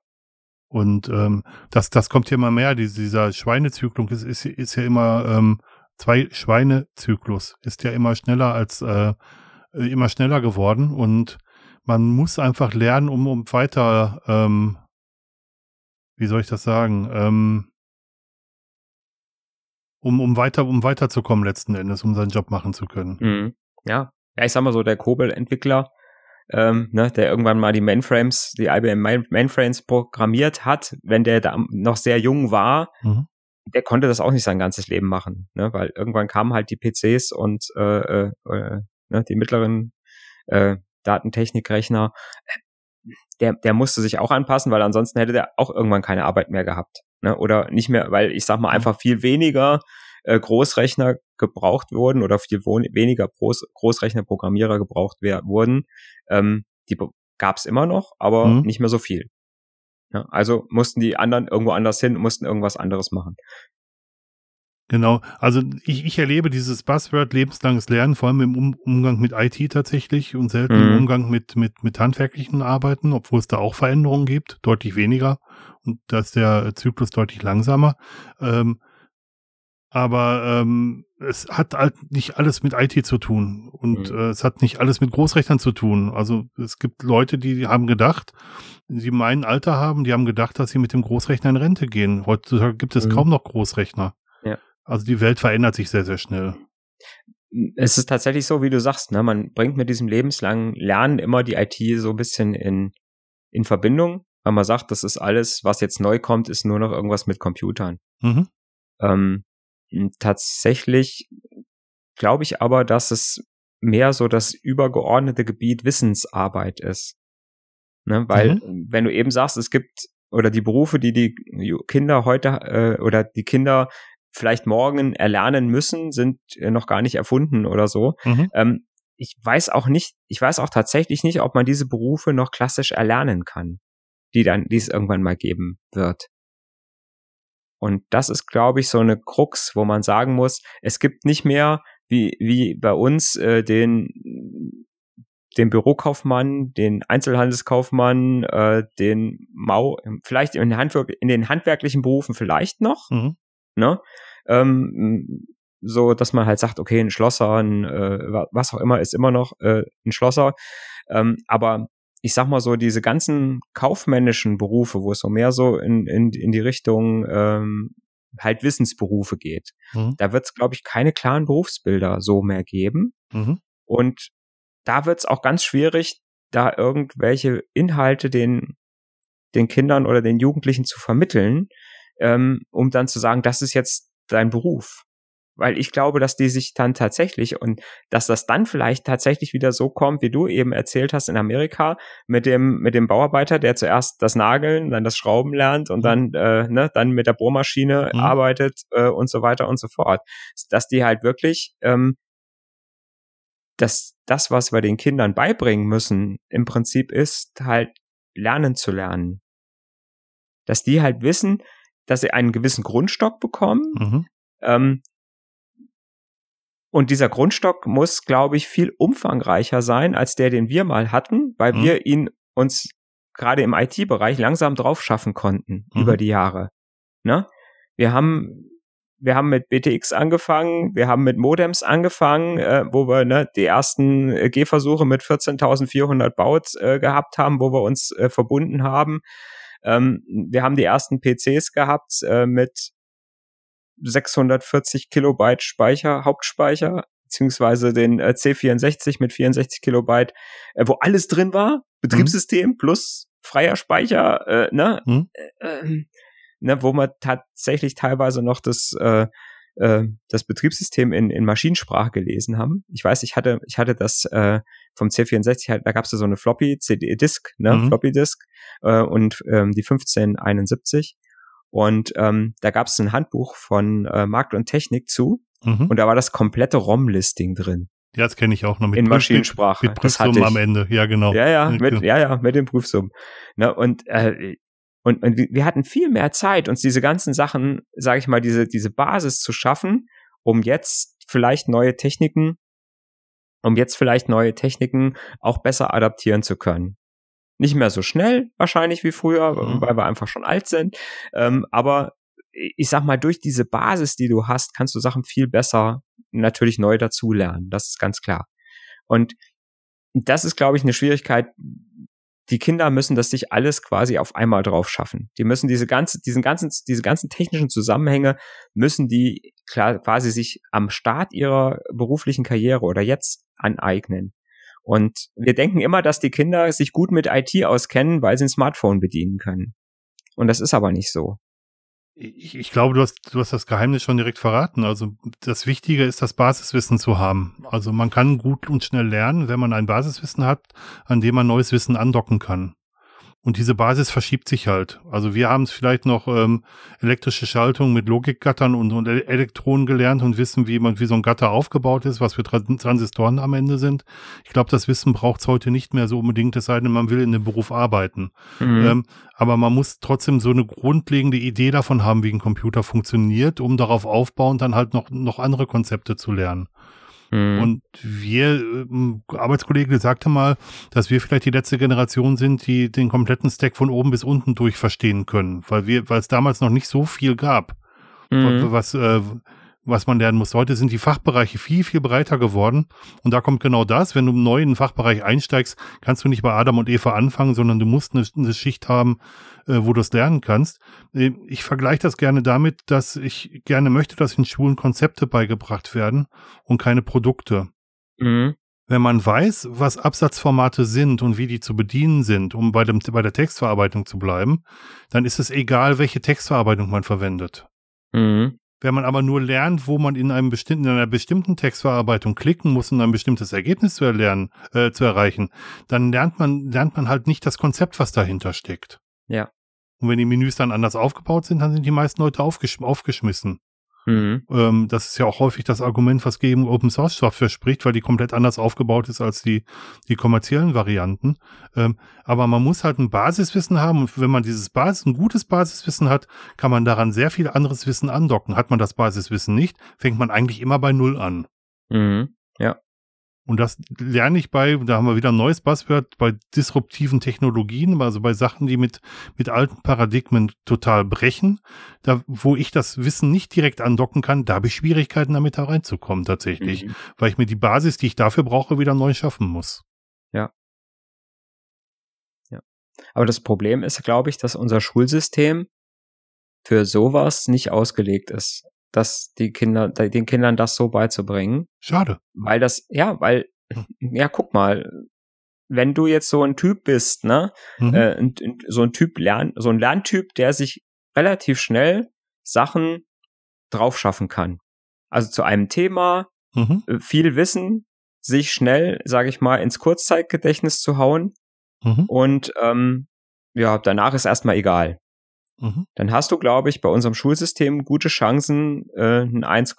A: Und ähm, das, das kommt ja immer mehr. Dieser Schweinezyklus ist, ist, ist ja immer ähm, zwei Schweine-Zyklus ist ja immer schneller als äh, immer schneller geworden und man muss einfach lernen, um, um weiter, ähm, wie soll ich das sagen, ähm, um, um weiter, um weiterzukommen letzten Endes, um seinen Job machen zu können.
B: Mhm. Ja. Ja, ich sag mal so, der Kobel-Entwickler, ähm, ne, der irgendwann mal die Mainframes, die IBM Mainframes programmiert hat, wenn der da noch sehr jung war, mhm der konnte das auch nicht sein ganzes Leben machen, ne? weil irgendwann kamen halt die PCs und äh, äh, äh, ne, die mittleren äh, Datentechnikrechner. Der, der musste sich auch anpassen, weil ansonsten hätte der auch irgendwann keine Arbeit mehr gehabt. Ne? Oder nicht mehr, weil ich sag mal einfach viel weniger äh, Großrechner gebraucht wurden oder viel weniger Groß Großrechnerprogrammierer gebraucht wurden. Ähm, die gab es immer noch, aber mhm. nicht mehr so viel. Ja, also mussten die anderen irgendwo anders hin, mussten irgendwas anderes machen.
A: Genau, also ich, ich erlebe dieses Buzzword lebenslanges Lernen vor allem im um Umgang mit IT tatsächlich und selten mhm. im Umgang mit, mit, mit handwerklichen Arbeiten, obwohl es da auch Veränderungen gibt, deutlich weniger und da ist der Zyklus deutlich langsamer. Ähm, aber ähm, es hat halt nicht alles mit IT zu tun und mhm. äh, es hat nicht alles mit Großrechnern zu tun. Also es gibt Leute, die haben gedacht, sie mein Alter haben, die haben gedacht, dass sie mit dem Großrechner in Rente gehen. Heutzutage gibt es mhm. kaum noch Großrechner. Ja. Also die Welt verändert sich sehr, sehr schnell.
B: Es ist tatsächlich so, wie du sagst, ne? man bringt mit diesem lebenslangen Lernen immer die IT so ein bisschen in, in Verbindung, weil man sagt, das ist alles, was jetzt neu kommt, ist nur noch irgendwas mit Computern. Mhm. Ähm, Tatsächlich glaube ich aber, dass es mehr so das übergeordnete Gebiet Wissensarbeit ist. Ne? Weil, mhm. wenn du eben sagst, es gibt oder die Berufe, die die Kinder heute äh, oder die Kinder vielleicht morgen erlernen müssen, sind äh, noch gar nicht erfunden oder so. Mhm. Ähm, ich weiß auch nicht, ich weiß auch tatsächlich nicht, ob man diese Berufe noch klassisch erlernen kann, die dann, die es irgendwann mal geben wird. Und das ist, glaube ich, so eine Krux, wo man sagen muss, es gibt nicht mehr wie, wie bei uns äh, den, den Bürokaufmann, den Einzelhandelskaufmann, äh, den Mau, vielleicht in, Handwerk, in den handwerklichen Berufen vielleicht noch, mhm. ne? Ähm, so, dass man halt sagt, okay, ein Schlosser, ein, äh, was auch immer, ist immer noch äh, ein Schlosser. Ähm, aber ich sag mal so, diese ganzen kaufmännischen Berufe, wo es so mehr so in, in, in die Richtung ähm, halt Wissensberufe geht, mhm. da wird es, glaube ich, keine klaren Berufsbilder so mehr geben. Mhm. Und da wird es auch ganz schwierig, da irgendwelche Inhalte den, den Kindern oder den Jugendlichen zu vermitteln, ähm, um dann zu sagen, das ist jetzt dein Beruf weil ich glaube, dass die sich dann tatsächlich und dass das dann vielleicht tatsächlich wieder so kommt, wie du eben erzählt hast in Amerika mit dem mit dem Bauarbeiter, der zuerst das Nageln, dann das Schrauben lernt und mhm. dann äh, ne, dann mit der Bohrmaschine mhm. arbeitet äh, und so weiter und so fort, dass die halt wirklich ähm, dass das, was wir den Kindern beibringen müssen, im Prinzip ist halt lernen zu lernen, dass die halt wissen, dass sie einen gewissen Grundstock bekommen, mhm. ähm, und dieser Grundstock muss, glaube ich, viel umfangreicher sein als der, den wir mal hatten, weil mhm. wir ihn uns gerade im IT-Bereich langsam drauf schaffen konnten mhm. über die Jahre. Ne? Wir haben wir haben mit BTX angefangen, wir haben mit Modems angefangen, äh, wo wir ne, die ersten äh, Gehversuche mit 14.400 Baut äh, gehabt haben, wo wir uns äh, verbunden haben. Ähm, wir haben die ersten PCs gehabt äh, mit 640 Kilobyte Speicher, Hauptspeicher, beziehungsweise den äh, C64 mit 64 Kilobyte, äh, wo alles drin war, Betriebssystem mhm. plus freier Speicher, äh, ne, mhm. äh, ne, wo man tatsächlich teilweise noch das äh, äh, das Betriebssystem in, in Maschinensprache gelesen haben. Ich weiß, ich hatte ich hatte das äh, vom C64 halt, da gab es so eine Floppy CD Disk, ne, mhm. Floppy Disk äh, und ähm, die 1571 und ähm, da gab es ein Handbuch von äh, Markt und Technik zu. Mhm. Und da war das komplette ROM-Listing drin.
A: Ja, das kenne ich auch noch
B: mit in Prüf Maschinensprache.
A: Mit, mit Prüfsummen am Ende, ja genau.
B: Ja, ja, mit, genau. ja, ja, mit den Prüfsummen. Ne, und, äh, und, und wir hatten viel mehr Zeit, uns diese ganzen Sachen, sage ich mal, diese, diese Basis zu schaffen, um jetzt vielleicht neue Techniken, um jetzt vielleicht neue Techniken auch besser adaptieren zu können. Nicht mehr so schnell wahrscheinlich wie früher, mhm. weil wir einfach schon alt sind. Ähm, aber ich sag mal, durch diese Basis, die du hast, kannst du Sachen viel besser natürlich neu dazulernen. Das ist ganz klar. Und das ist, glaube ich, eine Schwierigkeit. Die Kinder müssen das sich alles quasi auf einmal drauf schaffen. Die müssen diese ganze, diesen ganzen, diese ganzen technischen Zusammenhänge müssen die klar quasi sich am Start ihrer beruflichen Karriere oder jetzt aneignen. Und wir denken immer, dass die Kinder sich gut mit IT auskennen, weil sie ein Smartphone bedienen können. Und das ist aber nicht so.
A: Ich, ich glaube, du hast, du hast das Geheimnis schon direkt verraten. Also das Wichtige ist, das Basiswissen zu haben. Also man kann gut und schnell lernen, wenn man ein Basiswissen hat, an dem man neues Wissen andocken kann. Und diese Basis verschiebt sich halt. Also wir haben es vielleicht noch ähm, elektrische Schaltung mit Logikgattern und, und Elektronen gelernt und wissen, wie man wie so ein Gatter aufgebaut ist, was für Transistoren am Ende sind. Ich glaube, das Wissen braucht es heute nicht mehr so unbedingt, es sei denn, man will in dem Beruf arbeiten. Mhm. Ähm, aber man muss trotzdem so eine grundlegende Idee davon haben, wie ein Computer funktioniert, um darauf aufbauend dann halt noch, noch andere Konzepte zu lernen. Mhm. Und wir, ähm, Arbeitskollege sagte mal, dass wir vielleicht die letzte Generation sind, die den kompletten Stack von oben bis unten durch verstehen können, weil wir, weil es damals noch nicht so viel gab, mhm. was, äh, was man lernen muss. Heute sind die Fachbereiche viel, viel breiter geworden. Und da kommt genau das. Wenn du neu in den Fachbereich einsteigst, kannst du nicht bei Adam und Eva anfangen, sondern du musst eine, eine Schicht haben, wo du es lernen kannst. Äh, ich vergleiche das gerne damit, dass ich gerne möchte, dass in Schulen Konzepte beigebracht werden und keine Produkte. Mhm. Wenn man weiß, was Absatzformate sind und wie die zu bedienen sind, um bei, dem, bei der Textverarbeitung zu bleiben, dann ist es egal, welche Textverarbeitung man verwendet. Mhm. Wenn man aber nur lernt, wo man in einem bestimmten, in einer bestimmten Textverarbeitung klicken muss, um ein bestimmtes Ergebnis zu erlernen, äh, zu erreichen, dann lernt man, lernt man halt nicht das Konzept, was dahinter steckt.
B: Ja.
A: Und wenn die Menüs dann anders aufgebaut sind, dann sind die meisten Leute aufgesch aufgeschmissen. Mhm. Ähm, das ist ja auch häufig das Argument, was gegen Open Source Software spricht, weil die komplett anders aufgebaut ist als die, die kommerziellen Varianten. Ähm, aber man muss halt ein Basiswissen haben und wenn man dieses Basis, ein gutes Basiswissen hat, kann man daran sehr viel anderes Wissen andocken. Hat man das Basiswissen nicht, fängt man eigentlich immer bei Null an.
B: Mhm. Ja.
A: Und das lerne ich bei, da haben wir wieder ein neues Buzzword, bei disruptiven Technologien, also bei Sachen, die mit, mit alten Paradigmen total brechen. Da, wo ich das Wissen nicht direkt andocken kann, da habe ich Schwierigkeiten damit da reinzukommen tatsächlich, mhm. weil ich mir die Basis, die ich dafür brauche, wieder neu schaffen muss.
B: Ja. Ja. Aber das Problem ist, glaube ich, dass unser Schulsystem für sowas nicht ausgelegt ist dass die Kinder, den Kindern das so beizubringen.
A: Schade.
B: Weil das, ja, weil, hm. ja, guck mal, wenn du jetzt so ein Typ bist, ne, mhm. äh, so ein Typ lern, so ein Lerntyp, der sich relativ schnell Sachen drauf schaffen kann. Also zu einem Thema, mhm. Äh, viel Wissen, sich schnell, sage ich mal, ins Kurzzeitgedächtnis zu hauen mhm. und ähm, ja, danach ist erstmal egal. Mhm. Dann hast du, glaube ich, bei unserem Schulsystem gute Chancen, äh, ein 1,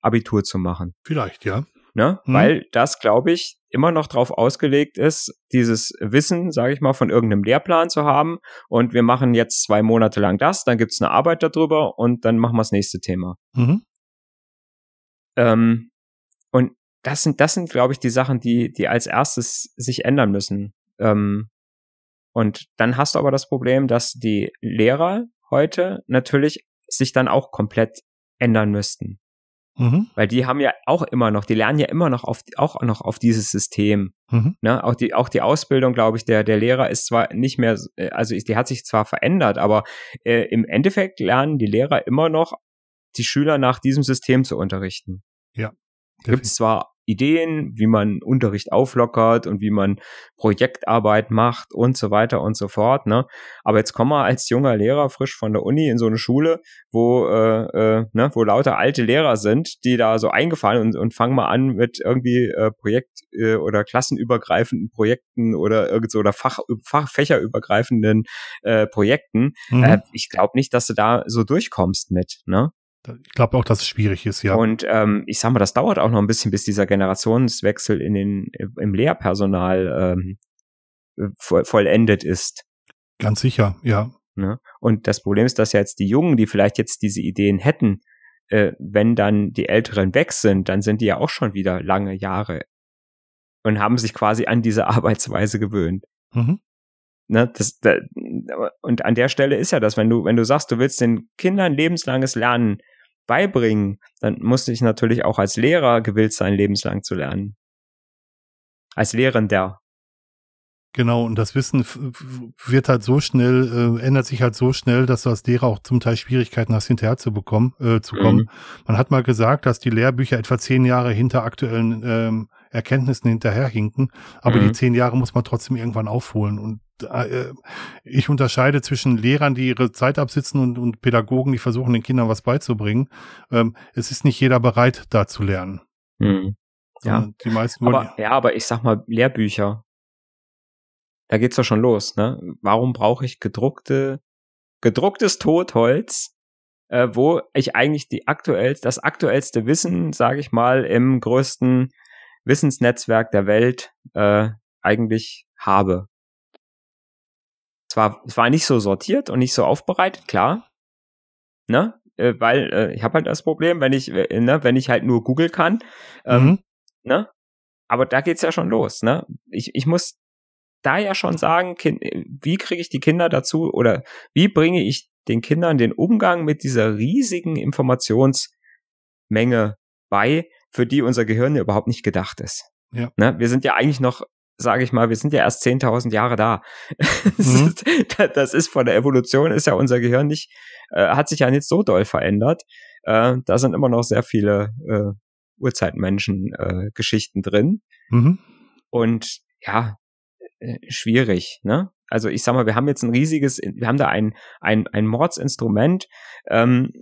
B: Abitur zu machen.
A: Vielleicht, ja.
B: Ne? Mhm. Weil das, glaube ich, immer noch darauf ausgelegt ist, dieses Wissen, sage ich mal, von irgendeinem Lehrplan zu haben. Und wir machen jetzt zwei Monate lang das, dann gibt's eine Arbeit darüber und dann machen wir das nächste Thema. Mhm. Ähm, und das sind, das sind, glaube ich, die Sachen, die, die als erstes sich ändern müssen. Ähm, und dann hast du aber das Problem, dass die Lehrer heute natürlich sich dann auch komplett ändern müssten. Mhm. Weil die haben ja auch immer noch, die lernen ja immer noch auf, auch noch auf dieses System. Mhm. Ne? Auch die, auch die Ausbildung, glaube ich, der, der Lehrer ist zwar nicht mehr, äh, also die hat sich zwar verändert, aber äh, im Endeffekt lernen die Lehrer immer noch, die Schüler nach diesem System zu unterrichten.
A: Ja.
B: Gibt es zwar Ideen, wie man Unterricht auflockert und wie man Projektarbeit macht und so weiter und so fort. Ne? Aber jetzt komm mal als junger Lehrer frisch von der Uni in so eine Schule, wo, äh, äh, ne, wo lauter alte Lehrer sind, die da so eingefallen und, und fangen mal an mit irgendwie äh, Projekt- äh, oder klassenübergreifenden Projekten oder irgend so oder Fach, Fach fächerübergreifenden äh, Projekten. Mhm. Äh, ich glaube nicht, dass du da so durchkommst mit. Ne?
A: Ich glaube auch, dass es schwierig ist, ja.
B: Und ähm, ich sag mal, das dauert auch noch ein bisschen, bis dieser Generationswechsel in den, im Lehrpersonal ähm, vollendet ist.
A: Ganz sicher, ja.
B: Ne? Und das Problem ist, dass ja jetzt die Jungen, die vielleicht jetzt diese Ideen hätten, äh, wenn dann die Älteren weg sind, dann sind die ja auch schon wieder lange Jahre und haben sich quasi an diese Arbeitsweise gewöhnt. Mhm. Ne, das, da, und an der Stelle ist ja das, wenn du, wenn du sagst, du willst den Kindern lebenslanges Lernen beibringen, dann musste ich natürlich auch als Lehrer gewillt sein, lebenslang zu lernen. Als Lehrender.
A: Genau, und das Wissen wird halt so schnell, äh, ändert sich halt so schnell, dass du als Lehrer auch zum Teil Schwierigkeiten hast, hinterher zu bekommen, äh, zu kommen. Mhm. Man hat mal gesagt, dass die Lehrbücher etwa zehn Jahre hinter aktuellen ähm, Erkenntnissen hinterherhinken, aber mhm. die zehn Jahre muss man trotzdem irgendwann aufholen. Und ich unterscheide zwischen Lehrern, die ihre Zeit absitzen und, und Pädagogen, die versuchen, den Kindern was beizubringen. Ähm, es ist nicht jeder bereit, da zu lernen.
B: Mhm. Ja.
A: die meisten
B: aber, ja, aber ich sag mal, Lehrbücher. da geht's doch schon los, ne? Warum brauche ich gedruckte, gedrucktes Totholz, äh, wo ich eigentlich die aktuell, das aktuellste Wissen, sage ich mal, im größten Wissensnetzwerk der Welt äh, eigentlich habe. Zwar, es war nicht so sortiert und nicht so aufbereitet, klar, ne? Äh, weil äh, ich habe halt das Problem, wenn ich, äh, ne, wenn ich halt nur Google kann, ähm, mhm. ne? Aber da geht's ja schon los, ne? Ich, ich muss da ja schon sagen, kind, wie kriege ich die Kinder dazu oder wie bringe ich den Kindern den Umgang mit dieser riesigen Informationsmenge bei, für die unser Gehirn ja überhaupt nicht gedacht ist. Ja. Ne? Wir sind ja eigentlich noch, sage ich mal, wir sind ja erst 10.000 Jahre da. Das, mhm. ist, das, ist, von der Evolution ist ja unser Gehirn nicht, äh, hat sich ja nicht so doll verändert. Äh, da sind immer noch sehr viele äh, Urzeitmenschen-Geschichten äh, drin. Mhm. Und ja, äh, schwierig, ne? Also ich sag mal, wir haben jetzt ein riesiges, wir haben da ein, ein, ein Mordsinstrument, ähm,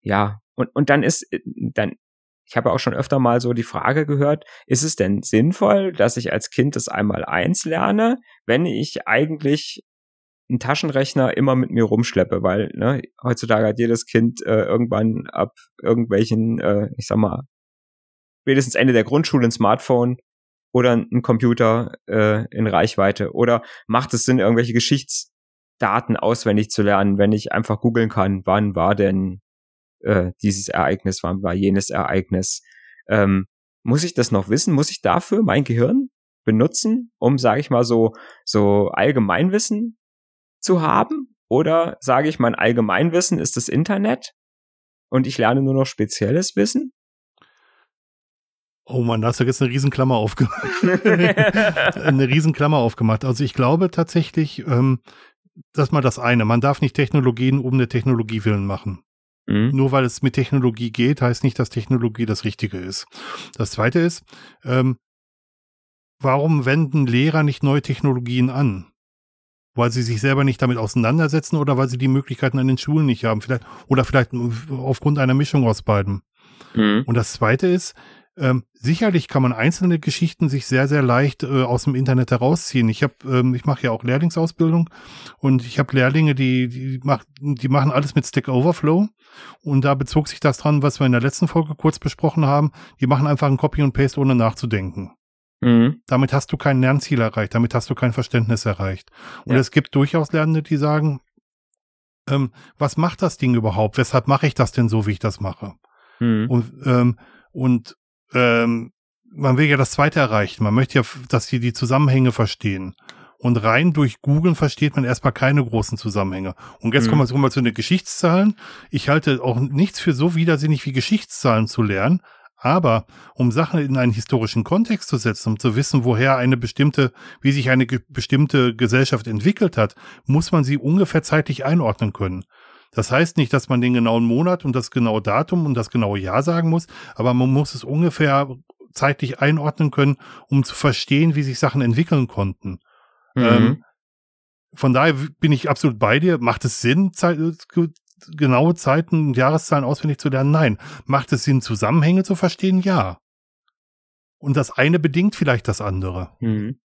B: ja, und, und dann ist, äh, dann, ich habe auch schon öfter mal so die Frage gehört, ist es denn sinnvoll, dass ich als Kind das einmal eins lerne, wenn ich eigentlich einen Taschenrechner immer mit mir rumschleppe, weil ne, heutzutage hat jedes Kind äh, irgendwann ab irgendwelchen, äh, ich sag mal, spätestens Ende der Grundschule ein Smartphone oder ein Computer äh, in Reichweite? Oder macht es Sinn, irgendwelche Geschichtsdaten auswendig zu lernen, wenn ich einfach googeln kann, wann war denn äh, dieses Ereignis, wann war jenes Ereignis? Ähm, muss ich das noch wissen? Muss ich dafür mein Gehirn benutzen, um, sage ich mal, so, so Allgemeinwissen zu haben? Oder sage ich, mein Allgemeinwissen ist das Internet und ich lerne nur noch spezielles Wissen?
A: Oh man, da hast du jetzt eine Riesenklammer aufgemacht. eine Riesenklammer aufgemacht. Also ich glaube tatsächlich, ähm, das mal das eine. Man darf nicht Technologien um der Technologie willen machen. Mhm. Nur weil es mit Technologie geht, heißt nicht, dass Technologie das Richtige ist. Das zweite ist, ähm, warum wenden Lehrer nicht neue Technologien an? Weil sie sich selber nicht damit auseinandersetzen oder weil sie die Möglichkeiten an den Schulen nicht haben. Vielleicht, oder vielleicht aufgrund einer Mischung aus beiden. Mhm. Und das zweite ist, ähm, sicherlich kann man einzelne Geschichten sich sehr, sehr leicht äh, aus dem Internet herausziehen. Ich habe, ähm, ich mache ja auch Lehrlingsausbildung und ich habe Lehrlinge, die, die, mach, die machen alles mit Stack Overflow und da bezog sich das dran, was wir in der letzten Folge kurz besprochen haben. Die machen einfach ein Copy und Paste ohne nachzudenken. Mhm. Damit hast du kein Lernziel erreicht, damit hast du kein Verständnis erreicht. Und ja. es gibt durchaus Lernende, die sagen, ähm, was macht das Ding überhaupt? Weshalb mache ich das denn so, wie ich das mache? Mhm. Und, ähm, und ähm, man will ja das Zweite erreichen. Man möchte ja, dass sie die Zusammenhänge verstehen. Und rein durch Googeln versteht man erstmal keine großen Zusammenhänge. Und jetzt mhm. kommen wir mal zu den Geschichtszahlen. Ich halte auch nichts für so widersinnig wie Geschichtszahlen zu lernen. Aber um Sachen in einen historischen Kontext zu setzen, um zu wissen, woher eine bestimmte, wie sich eine ge bestimmte Gesellschaft entwickelt hat, muss man sie ungefähr zeitlich einordnen können. Das heißt nicht, dass man den genauen Monat und das genaue Datum und das genaue Jahr sagen muss, aber man muss es ungefähr zeitlich einordnen können, um zu verstehen, wie sich Sachen entwickeln konnten. Mhm. Ähm, von daher bin ich absolut bei dir. Macht es Sinn, Zeit, genaue Zeiten und Jahreszahlen auswendig zu lernen? Nein. Macht es Sinn, Zusammenhänge zu verstehen? Ja. Und das eine bedingt vielleicht das andere. Mhm.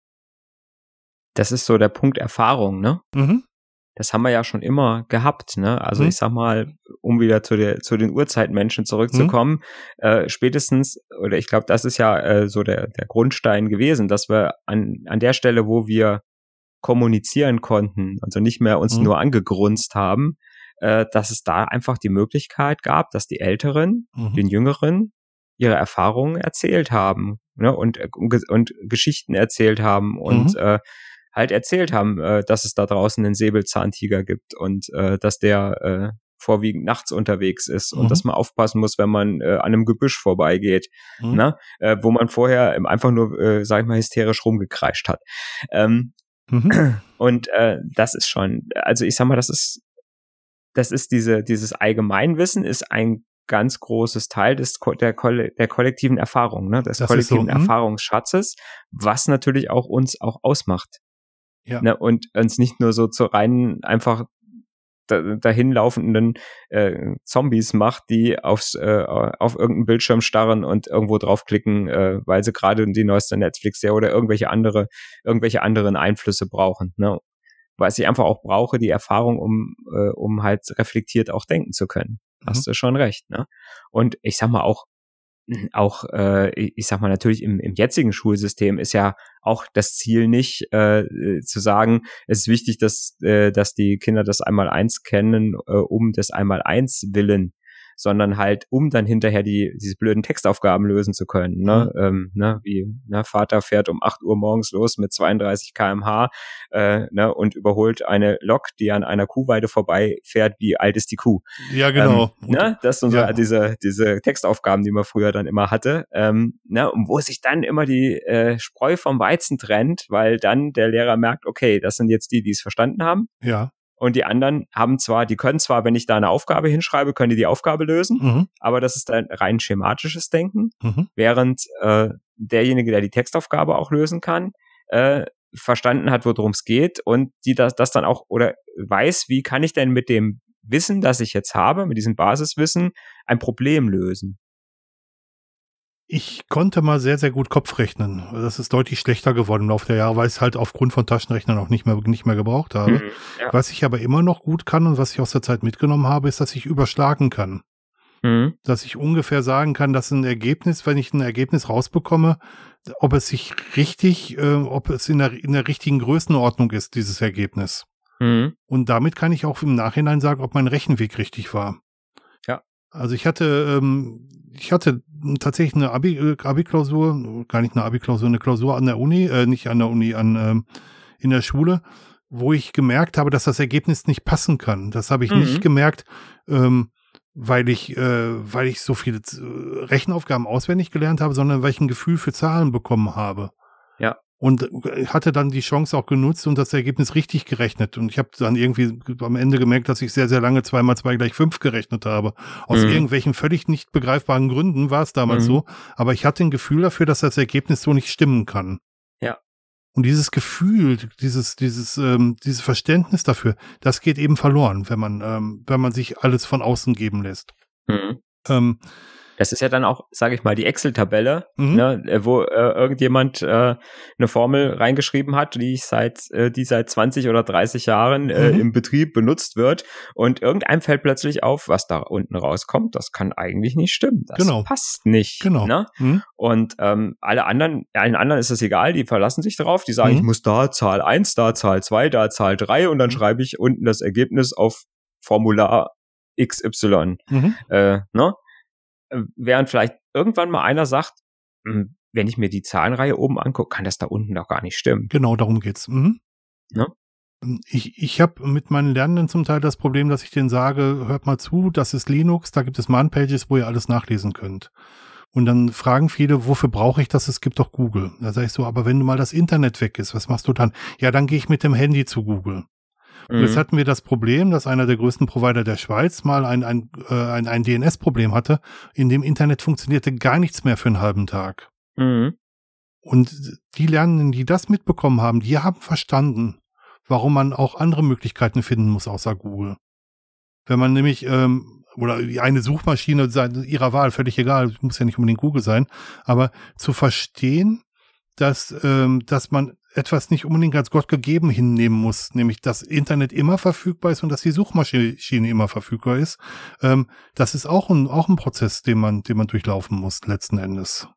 B: Das ist so der Punkt Erfahrung, ne? Mhm das haben wir ja schon immer gehabt, ne? Also mhm. ich sag mal, um wieder zu der zu den Urzeitmenschen zurückzukommen, mhm. äh, spätestens oder ich glaube, das ist ja äh, so der der Grundstein gewesen, dass wir an an der Stelle, wo wir kommunizieren konnten, also nicht mehr uns mhm. nur angegrunzt haben, äh, dass es da einfach die Möglichkeit gab, dass die Älteren mhm. den Jüngeren ihre Erfahrungen erzählt haben ne? und, und, und Geschichten erzählt haben und mhm. äh, halt erzählt haben, äh, dass es da draußen einen Säbelzahntiger gibt und äh, dass der äh, vorwiegend nachts unterwegs ist mhm. und dass man aufpassen muss, wenn man äh, an einem Gebüsch vorbeigeht, mhm. ne? äh, wo man vorher einfach nur, äh, sag ich mal, hysterisch rumgekreischt hat. Ähm, mhm. Und äh, das ist schon, also ich sag mal, das ist, das ist diese, dieses Allgemeinwissen ist ein ganz großes Teil des der, der kollektiven Erfahrung, ne, des das kollektiven so, hm? Erfahrungsschatzes, was natürlich auch uns auch ausmacht. Ja. Ne, und uns nicht nur so zu rein einfach da, dahinlaufenden äh, Zombies macht, die aufs, äh, auf irgendeinen Bildschirm starren und irgendwo draufklicken, äh, weil sie gerade die neueste Netflix-Serie oder irgendwelche andere, irgendwelche anderen Einflüsse brauchen. Ne? Was ich einfach auch brauche, die Erfahrung, um, äh, um halt reflektiert auch denken zu können. Hast mhm. du schon recht. Ne? Und ich sag mal auch, auch, äh, ich sag mal, natürlich im, im jetzigen Schulsystem ist ja auch das Ziel nicht äh, zu sagen, es ist wichtig, dass, äh, dass die Kinder das einmal eins kennen, äh, um das einmal eins willen sondern halt, um dann hinterher die, diese blöden Textaufgaben lösen zu können. Ne? Mhm. Ähm, ne? Wie ne? Vater fährt um 8 Uhr morgens los mit 32 kmh äh, ne? und überholt eine Lok, die an einer Kuhweide vorbeifährt. Wie alt ist die Kuh?
A: Ja, genau.
B: Ähm, ne? Das sind so ja. diese, diese Textaufgaben, die man früher dann immer hatte. Ähm, ne? Und wo sich dann immer die äh, Spreu vom Weizen trennt, weil dann der Lehrer merkt, okay, das sind jetzt die, die es verstanden haben.
A: Ja.
B: Und die anderen haben zwar, die können zwar, wenn ich da eine Aufgabe hinschreibe, können die die Aufgabe lösen, mhm. aber das ist ein rein schematisches Denken, mhm. während äh, derjenige, der die Textaufgabe auch lösen kann, äh, verstanden hat, worum es geht und die das, das dann auch oder weiß, wie kann ich denn mit dem Wissen, das ich jetzt habe, mit diesem Basiswissen, ein Problem lösen.
A: Ich konnte mal sehr, sehr gut Kopf rechnen. Das ist deutlich schlechter geworden im Laufe der Jahre, weil ich es halt aufgrund von Taschenrechnern auch nicht mehr, nicht mehr gebraucht habe. Mhm, ja. Was ich aber immer noch gut kann und was ich aus der Zeit mitgenommen habe, ist, dass ich überschlagen kann. Mhm. Dass ich ungefähr sagen kann, dass ein Ergebnis, wenn ich ein Ergebnis rausbekomme, ob es sich richtig, äh, ob es in der, in der richtigen Größenordnung ist, dieses Ergebnis. Mhm. Und damit kann ich auch im Nachhinein sagen, ob mein Rechenweg richtig war.
B: Ja.
A: Also ich hatte, ähm, ich hatte tatsächlich eine Abi, äh, Abi-Klausur, gar nicht eine Abi-Klausur, eine Klausur an der Uni, äh, nicht an der Uni, an ähm, in der Schule, wo ich gemerkt habe, dass das Ergebnis nicht passen kann. Das habe ich mhm. nicht gemerkt, ähm, weil ich, äh, weil ich so viele äh, Rechenaufgaben auswendig gelernt habe, sondern weil ich ein Gefühl für Zahlen bekommen habe.
B: Ja
A: und hatte dann die Chance auch genutzt und das Ergebnis richtig gerechnet. Und ich habe dann irgendwie am Ende gemerkt, dass ich sehr, sehr lange zwei mal zwei gleich fünf gerechnet habe. Aus mhm. irgendwelchen völlig nicht begreifbaren Gründen war es damals mhm. so. Aber ich hatte ein Gefühl dafür, dass das Ergebnis so nicht stimmen kann.
B: Ja.
A: Und dieses Gefühl, dieses, dieses, ähm, dieses Verständnis dafür, das geht eben verloren, wenn man, ähm, wenn man sich alles von außen geben lässt. Mhm.
B: Ähm, das ist ja dann auch, sage ich mal, die Excel-Tabelle, mhm. ne, äh, wo äh, irgendjemand äh, eine Formel reingeschrieben hat, die ich seit, äh, die seit 20 oder 30 Jahren äh, mhm. im Betrieb benutzt wird. Und irgendeinem fällt plötzlich auf, was da unten rauskommt. Das kann eigentlich nicht stimmen. Das
A: genau.
B: passt nicht.
A: Genau.
B: Ne? Mhm. Und ähm, alle anderen, allen anderen ist es egal, die verlassen sich darauf, die sagen, ich mhm. muss da Zahl 1, da Zahl 2, da Zahl 3 und dann mhm. schreibe ich unten das Ergebnis auf Formular XY. Mhm. Äh, ne? Während vielleicht irgendwann mal einer sagt, hm, wenn ich mir die Zahlenreihe oben angucke, kann das da unten doch gar nicht stimmen.
A: Genau, darum geht's. Mhm.
B: Ne?
A: Ich, ich habe mit meinen Lernenden zum Teil das Problem, dass ich denen sage, hört mal zu, das ist Linux, da gibt es Man-Pages, wo ihr alles nachlesen könnt. Und dann fragen viele, wofür brauche ich das? Es gibt doch Google. Da sage ich so, aber wenn du mal das Internet weg ist, was machst du dann? Ja, dann gehe ich mit dem Handy zu Google. Und jetzt mhm. hatten wir das Problem, dass einer der größten Provider der Schweiz mal ein, ein, äh, ein, ein DNS-Problem hatte. In dem Internet funktionierte gar nichts mehr für einen halben Tag. Mhm. Und die Lernenden, die das mitbekommen haben, die haben verstanden, warum man auch andere Möglichkeiten finden muss außer Google. Wenn man nämlich, ähm, oder eine Suchmaschine ihrer Wahl, völlig egal, muss ja nicht unbedingt Google sein, aber zu verstehen, dass, ähm, dass man etwas nicht unbedingt als Gott gegeben hinnehmen muss, nämlich dass Internet immer verfügbar ist und dass die Suchmaschine immer verfügbar ist. Ähm, das ist auch ein, auch ein Prozess, den man, den man durchlaufen muss, letzten Endes.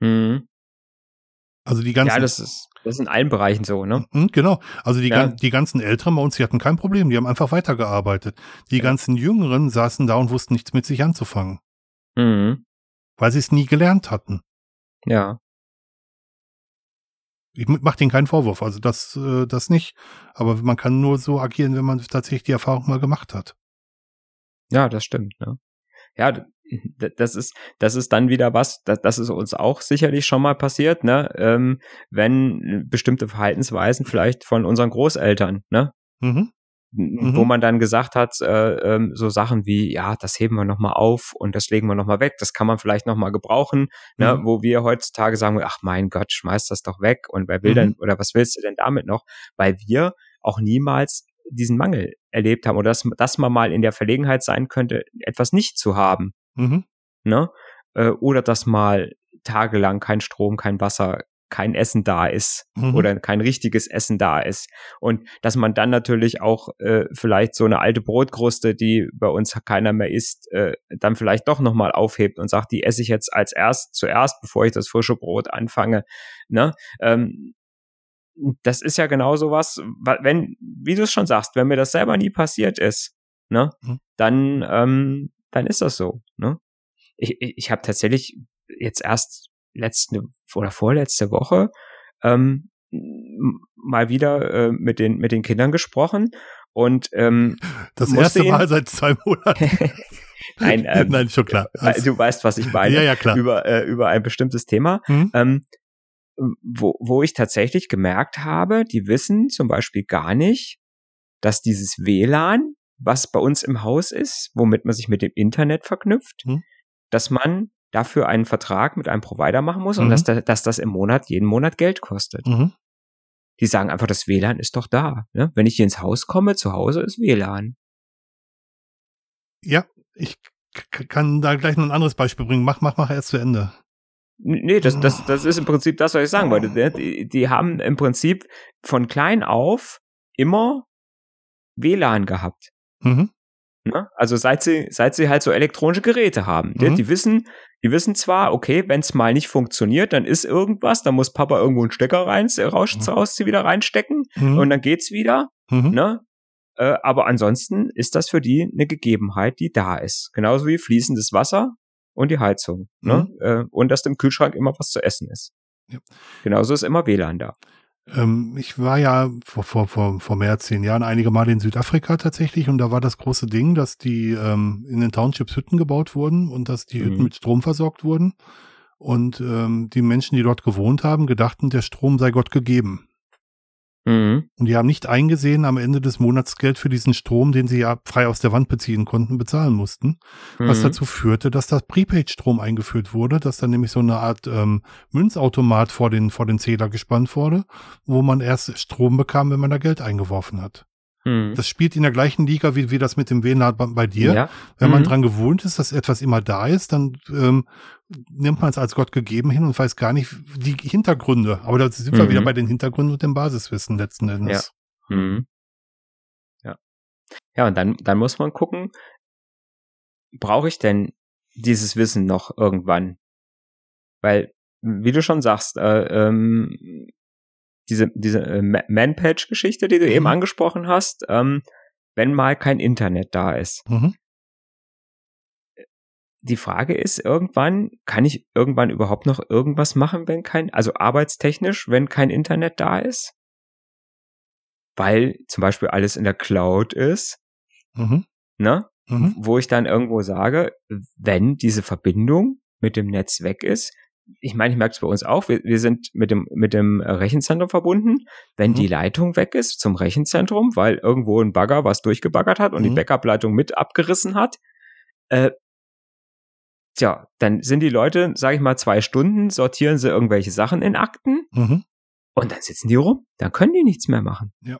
B: Mhm.
A: Also die ganzen.
B: Ja, das ist, das ist in allen Bereichen so, ne?
A: Mhm, genau. Also die, ja. die ganzen Älteren bei uns, die hatten kein Problem, die haben einfach weitergearbeitet. Die ja. ganzen Jüngeren saßen da und wussten nichts mit sich anzufangen. Mhm. Weil sie es nie gelernt hatten.
B: Ja
A: ich mache denen keinen Vorwurf, also das, äh, das nicht. Aber man kann nur so agieren, wenn man tatsächlich die Erfahrung mal gemacht hat.
B: Ja, das stimmt. Ne? Ja, das ist, das ist dann wieder was, das, das ist uns auch sicherlich schon mal passiert, ne? Ähm, wenn bestimmte Verhaltensweisen vielleicht von unseren Großeltern, ne? Mhm mhm. wo man dann gesagt hat, äh, ähm, so Sachen wie, ja, das heben wir nochmal auf und das legen wir nochmal weg, das kann man vielleicht nochmal gebrauchen, ne, mhm. ne, wo wir heutzutage sagen, ach mein Gott, schmeiß das doch weg und wer will mhm. denn, oder was willst du denn damit noch? Weil wir auch niemals diesen Mangel erlebt haben oder dass, dass man mal in der Verlegenheit sein könnte, etwas nicht zu haben. Mhm. Ne? Äh, oder dass mal tagelang kein Strom, kein Wasser, kein Essen da ist mhm. oder kein richtiges Essen da ist. Und dass man dann natürlich auch äh, vielleicht so eine alte Brotkruste, die bei uns keiner mehr isst, äh, dann vielleicht doch nochmal aufhebt und sagt, die esse ich jetzt als erst zuerst, bevor ich das frische Brot anfange. Ne? Ähm, das ist ja genau so was, wenn, wie du es schon sagst, wenn mir das selber nie passiert ist, ne, mhm. dann, ähm, dann ist das so, ne? Ich, ich, ich habe tatsächlich jetzt erst letzte oder vorletzte Woche ähm, mal wieder äh, mit den mit den Kindern gesprochen und ähm,
A: das erste Mal seit zwei Monaten.
B: Nein, ähm,
A: Nein, schon klar.
B: Also, du weißt, was ich meine.
A: Ja, ja, klar.
B: Über, äh, über ein bestimmtes Thema. Mhm. Ähm, wo, wo ich tatsächlich gemerkt habe, die wissen zum Beispiel gar nicht, dass dieses WLAN, was bei uns im Haus ist, womit man sich mit dem Internet verknüpft, mhm. dass man dafür einen Vertrag mit einem Provider machen muss mhm. und dass, da, dass das im Monat, jeden Monat Geld kostet. Mhm. Die sagen einfach, das WLAN ist doch da. Ne? Wenn ich hier ins Haus komme, zu Hause ist WLAN.
A: Ja, ich kann da gleich noch ein anderes Beispiel bringen. Mach, mach, mach erst zu Ende.
B: Nee, das, das, das ist im Prinzip das, was ich sagen wollte. Die, die haben im Prinzip von klein auf immer WLAN gehabt. Mhm. Ne? Also seit sie, seit sie halt so elektronische Geräte haben. Mhm. Die, die, wissen, die wissen zwar, okay, wenn es mal nicht funktioniert, dann ist irgendwas, dann muss Papa irgendwo einen Stecker rein, raus, mhm. raus wieder reinstecken mhm. und dann geht's wieder. Mhm. Ne? Äh, aber ansonsten ist das für die eine Gegebenheit, die da ist. Genauso wie fließendes Wasser und die Heizung. Ne? Mhm. Äh, und dass im Kühlschrank immer was zu essen ist. Ja. Genauso ist immer WLAN da.
A: Ähm, ich war ja vor, vor, vor, vor mehr als zehn Jahren einige Male in Südafrika tatsächlich und da war das große Ding, dass die ähm, in den Townships Hütten gebaut wurden und dass die Hütten mhm. mit Strom versorgt wurden. Und ähm, die Menschen, die dort gewohnt haben, gedachten, der Strom sei Gott gegeben. Mhm. Und die haben nicht eingesehen, am Ende des Monats Geld für diesen Strom, den sie ja frei aus der Wand beziehen konnten, bezahlen mussten. Mhm. Was dazu führte, dass das Prepaid-Strom eingeführt wurde, dass dann nämlich so eine Art ähm, Münzautomat vor den, vor den Zähler gespannt wurde, wo man erst Strom bekam, wenn man da Geld eingeworfen hat. Mhm. Das spielt in der gleichen Liga wie, wie das mit dem WLAN bei dir. Ja. Wenn man mhm. dran gewohnt ist, dass etwas immer da ist, dann ähm, nimmt man es als Gott gegeben hin und weiß gar nicht die Hintergründe. Aber da sind mhm. wir wieder bei den Hintergründen und dem Basiswissen letzten Endes.
B: Ja. Mhm. Ja. Ja, und dann, dann muss man gucken, brauche ich denn dieses Wissen noch irgendwann? Weil, wie du schon sagst, äh, ähm, diese, diese äh, Man-Page-Geschichte, die du mhm. eben angesprochen hast, ähm, wenn mal kein Internet da ist. Mhm. Die Frage ist irgendwann, kann ich irgendwann überhaupt noch irgendwas machen, wenn kein, also arbeitstechnisch, wenn kein Internet da ist? Weil zum Beispiel alles in der Cloud ist, mhm. ne? Mhm. Wo ich dann irgendwo sage, wenn diese Verbindung mit dem Netz weg ist, ich meine, ich merke es bei uns auch, wir, wir sind mit dem, mit dem Rechenzentrum verbunden. Wenn mhm. die Leitung weg ist zum Rechenzentrum, weil irgendwo ein Bagger was durchgebaggert hat und mhm. die Backup-Leitung mit abgerissen hat, äh, tja, dann sind die Leute, sage ich mal, zwei Stunden, sortieren sie irgendwelche Sachen in Akten mhm. und dann sitzen die rum. Dann können die nichts mehr machen.
A: Ja.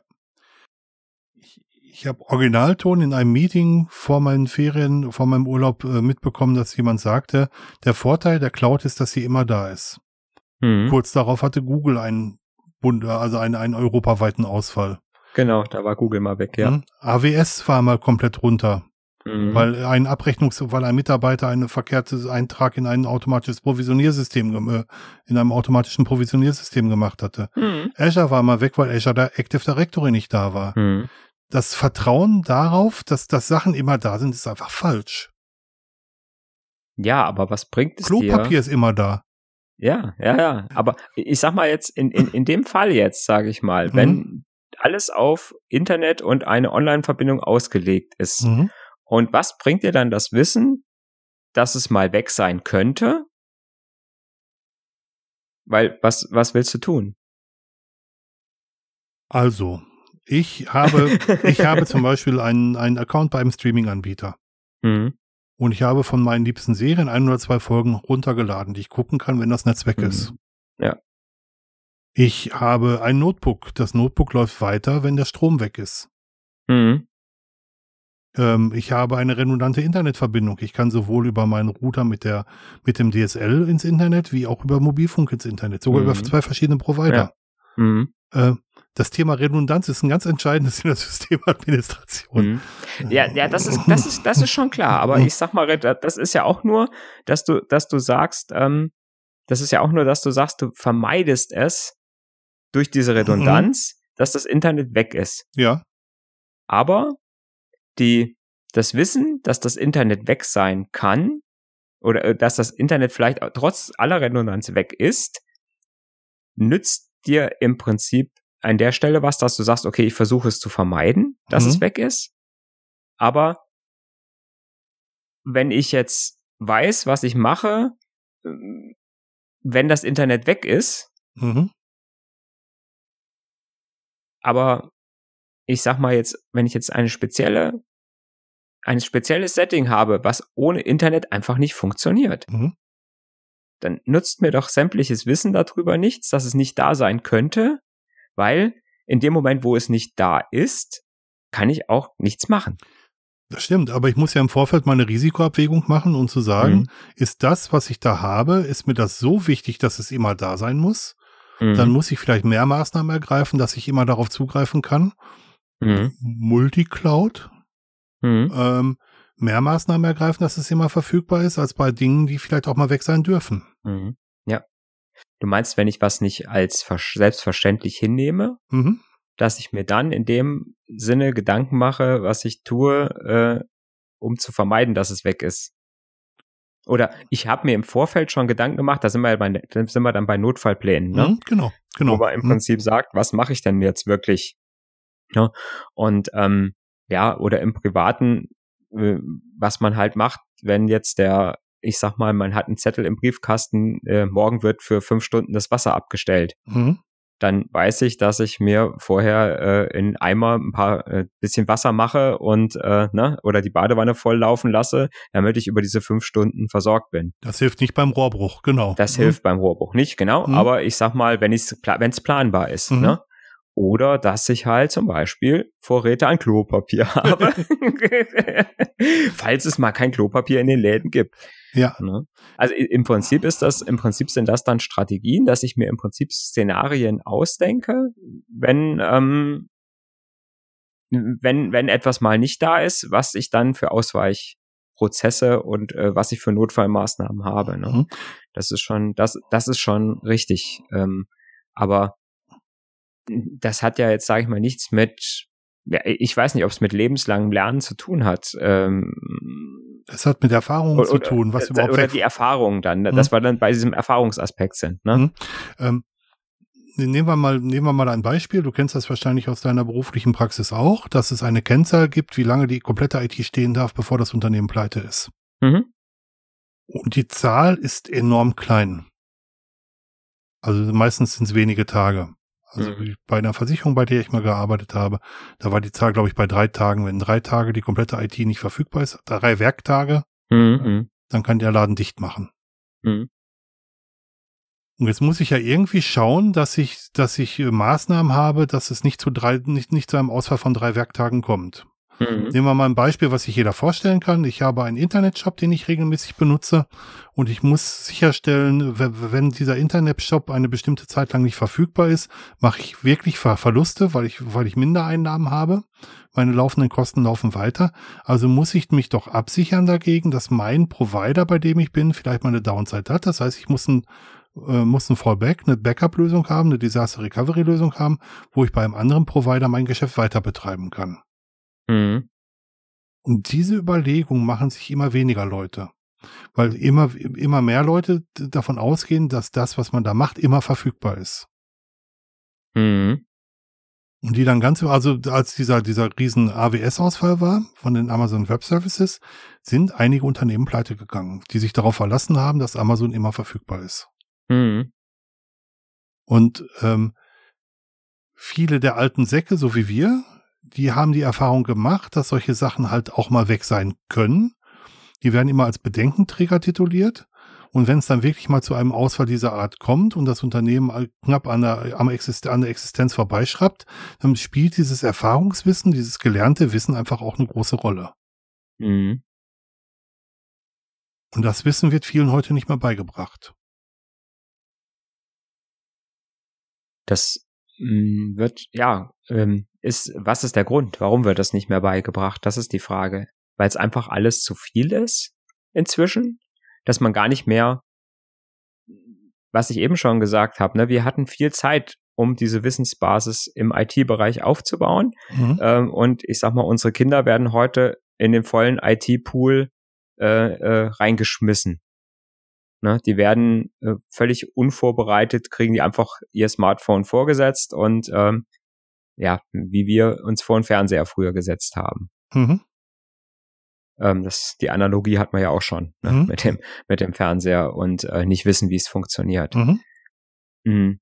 A: Ich habe Originalton in einem Meeting vor meinen Ferien, vor meinem Urlaub äh, mitbekommen, dass jemand sagte, der Vorteil der Cloud ist, dass sie immer da ist. Mhm. Kurz darauf hatte Google einen Bund, also einen, einen europaweiten Ausfall.
B: Genau, da war Google mal weg, ja. Mhm.
A: AWS war mal komplett runter. Mhm. Weil ein Abrechnungs, weil ein Mitarbeiter einen verkehrten Eintrag in ein automatisches Provisioniersystem, äh, in einem automatischen Provisioniersystem gemacht hatte. Mhm. Azure war mal weg, weil Azure da Active Directory nicht da war. Mhm das Vertrauen darauf, dass, dass Sachen immer da sind, ist einfach falsch.
B: Ja, aber was bringt es
A: Klopapier dir? Klopapier ist immer da.
B: Ja, ja, ja. Aber ich sag mal jetzt, in, in, in dem Fall jetzt, sage ich mal, mhm. wenn alles auf Internet und eine Online-Verbindung ausgelegt ist, mhm. und was bringt dir dann das Wissen, dass es mal weg sein könnte? Weil, was, was willst du tun?
A: Also, ich habe, ich habe zum Beispiel einen, einen Account bei einem Streaming-Anbieter. Mhm. Und ich habe von meinen liebsten Serien ein oder zwei Folgen runtergeladen, die ich gucken kann, wenn das Netz weg mhm. ist.
B: Ja.
A: Ich habe ein Notebook. Das Notebook läuft weiter, wenn der Strom weg ist.
B: Mhm.
A: Ähm, ich habe eine redundante Internetverbindung. Ich kann sowohl über meinen Router mit der, mit dem DSL ins Internet, wie auch über Mobilfunk ins Internet, sogar
B: Mhm.
A: über zwei verschiedene Provider.
B: Mhm.
A: Äh, das Thema Redundanz ist ein ganz entscheidendes in der Systemadministration.
B: Mhm. Ja, ja, das ist, das ist, das ist schon klar. Aber ich sag mal, das ist ja auch nur, dass du, dass du sagst, ähm, das ist ja auch nur, dass du sagst, du vermeidest es durch diese Redundanz, dass das Internet weg ist.
A: Ja.
B: Aber die, das Wissen, dass das Internet weg sein kann, oder äh, dass das Internet vielleicht trotz aller Redundanz weg ist, nützt dir im Prinzip an der Stelle was, dass du sagst, okay, ich versuche es zu vermeiden, dass
A: Mhm.
B: es weg ist. Aber wenn ich jetzt weiß, was ich mache, ähm, wenn das Internet weg ist,
A: Mhm.
B: aber ich sag mal jetzt, wenn ich jetzt eine spezielle, ein spezielles Setting habe, was ohne Internet einfach nicht funktioniert,
A: Mhm.
B: dann nutzt mir doch sämtliches Wissen darüber nichts, dass es nicht da sein könnte, weil in dem Moment, wo es nicht da ist, kann ich auch nichts machen.
A: Das stimmt, aber ich muss ja im Vorfeld meine Risikoabwägung machen und zu sagen,
B: Mhm.
A: ist das, was ich da habe, ist mir das so wichtig, dass es immer da sein muss?
B: Mhm.
A: Dann muss ich vielleicht mehr Maßnahmen ergreifen, dass ich immer darauf zugreifen kann.
B: Mhm.
A: Multicloud,
B: Mhm.
A: ähm, mehr Maßnahmen ergreifen, dass es immer verfügbar ist, als bei Dingen, die vielleicht auch mal weg sein dürfen.
B: Mhm. Ja. Du meinst, wenn ich was nicht als selbstverständlich hinnehme,
A: Mhm.
B: dass ich mir dann in dem Sinne Gedanken mache, was ich tue, äh, um zu vermeiden, dass es weg ist. Oder ich habe mir im Vorfeld schon Gedanken gemacht, da sind wir, ja bei, da sind wir dann bei Notfallplänen, ne?
A: Mhm, Genau, genau.
B: wo man im
A: Mhm.
B: Prinzip sagt, was mache ich denn jetzt wirklich? Ja, und ähm, ja, oder im Privaten, äh, was man halt macht, wenn jetzt der, ich sag mal, man hat einen Zettel im Briefkasten, äh, morgen wird für fünf Stunden das Wasser abgestellt.
A: Mhm.
B: Dann weiß ich, dass ich mir vorher äh, in Eimer ein paar äh, bisschen Wasser mache und äh, ne, oder die Badewanne voll laufen lasse, damit ich über diese fünf Stunden versorgt bin.
A: Das hilft nicht beim Rohrbruch, genau.
B: Das
A: Mhm.
B: hilft beim Rohrbruch nicht, genau.
A: Mhm.
B: Aber ich sag mal, wenn es wenn es planbar ist,
A: Mhm.
B: ne? Oder dass ich halt zum Beispiel Vorräte an Klopapier habe, falls es mal kein Klopapier in den Läden gibt.
A: Ja.
B: Ne? Also im Prinzip ist das, im Prinzip sind das dann Strategien, dass ich mir im Prinzip Szenarien ausdenke, wenn ähm, wenn wenn etwas mal nicht da ist, was ich dann für Ausweichprozesse und äh, was ich für Notfallmaßnahmen habe. Ne?
A: Mhm.
B: Das ist schon, das, das ist schon richtig. Ähm, aber das hat ja jetzt, sage ich mal, nichts mit, ja, ich weiß nicht, ob es mit lebenslangem Lernen zu tun hat. Ähm,
A: Es hat mit Erfahrungen zu tun, was
B: oder,
A: überhaupt
B: oder die Erfahrungen dann, ne, dass wir dann bei diesem Erfahrungsaspekt sind. Ne?
A: Mhm. Ähm, nehmen wir mal, nehmen wir mal ein Beispiel. Du kennst das wahrscheinlich aus deiner beruflichen Praxis auch, dass es eine Kennzahl gibt, wie lange die komplette IT stehen darf, bevor das Unternehmen pleite ist.
B: Mhm.
A: Und die Zahl ist enorm klein. Also meistens sind es wenige Tage. Also
B: Mhm.
A: bei einer Versicherung, bei der ich mal gearbeitet habe, da war die Zahl, glaube ich, bei drei Tagen. Wenn drei Tage die komplette IT nicht verfügbar ist, drei Werktage,
B: Mhm.
A: dann kann der Laden dicht machen.
B: Mhm.
A: Und jetzt muss ich ja irgendwie schauen, dass ich, dass ich äh, Maßnahmen habe, dass es nicht zu drei, nicht, nicht zu einem Ausfall von drei Werktagen kommt.
B: Mhm.
A: Nehmen wir mal ein Beispiel, was sich jeder vorstellen kann. Ich habe einen Internetshop, den ich regelmäßig benutze und ich muss sicherstellen, we- wenn dieser Internetshop eine bestimmte Zeit lang nicht verfügbar ist, mache ich wirklich Ver Verluste, weil ich, weil ich Mindereinnahmen habe. Meine laufenden Kosten laufen weiter. Also muss ich mich doch absichern dagegen, dass mein Provider, bei dem ich bin, vielleicht mal eine Downside hat. Das heißt, ich muss ein äh, muss ein Fallback, eine Backup-Lösung haben, eine Disaster-Recovery-Lösung haben, wo ich bei einem anderen Provider mein Geschäft weiter betreiben kann.
B: Mhm.
A: Und diese Überlegung machen sich immer weniger Leute. Weil immer, immer mehr Leute davon ausgehen, dass das, was man da macht, immer verfügbar ist.
B: Mhm.
A: Und die dann ganz, also als dieser, dieser riesen AWS-Ausfall war von den Amazon Web Services, sind einige Unternehmen pleite gegangen, die sich darauf verlassen haben, dass Amazon immer verfügbar ist.
B: Mhm.
A: Und ähm, viele der alten Säcke, so wie wir, die haben die Erfahrung gemacht, dass solche Sachen halt auch mal weg sein können. Die werden immer als Bedenkenträger tituliert. Und wenn es dann wirklich mal zu einem Ausfall dieser Art kommt und das Unternehmen knapp an der, an der Existenz vorbeischraubt, dann spielt dieses Erfahrungswissen, dieses gelernte Wissen einfach auch eine große Rolle. Mhm. Und das Wissen wird vielen heute nicht mehr beigebracht.
B: Das mm, wird, ja, ähm, ist, was ist der Grund? Warum wird das nicht mehr beigebracht? Das ist die Frage. Weil es einfach alles zu viel ist inzwischen, dass man gar nicht mehr, was ich eben schon gesagt habe, ne, wir hatten viel Zeit, um diese Wissensbasis im IT-Bereich aufzubauen. Mhm. Ähm, und ich sag mal, unsere Kinder werden heute in den vollen IT-Pool äh, äh, reingeschmissen. Ne, die werden äh, völlig unvorbereitet, kriegen die einfach ihr Smartphone vorgesetzt und ähm, ja, wie wir uns vor den Fernseher früher gesetzt haben. Mhm. Ähm, das, die Analogie hat man ja auch schon ne, mhm. mit, dem, mit dem Fernseher und äh, nicht wissen, wie es funktioniert. Mhm.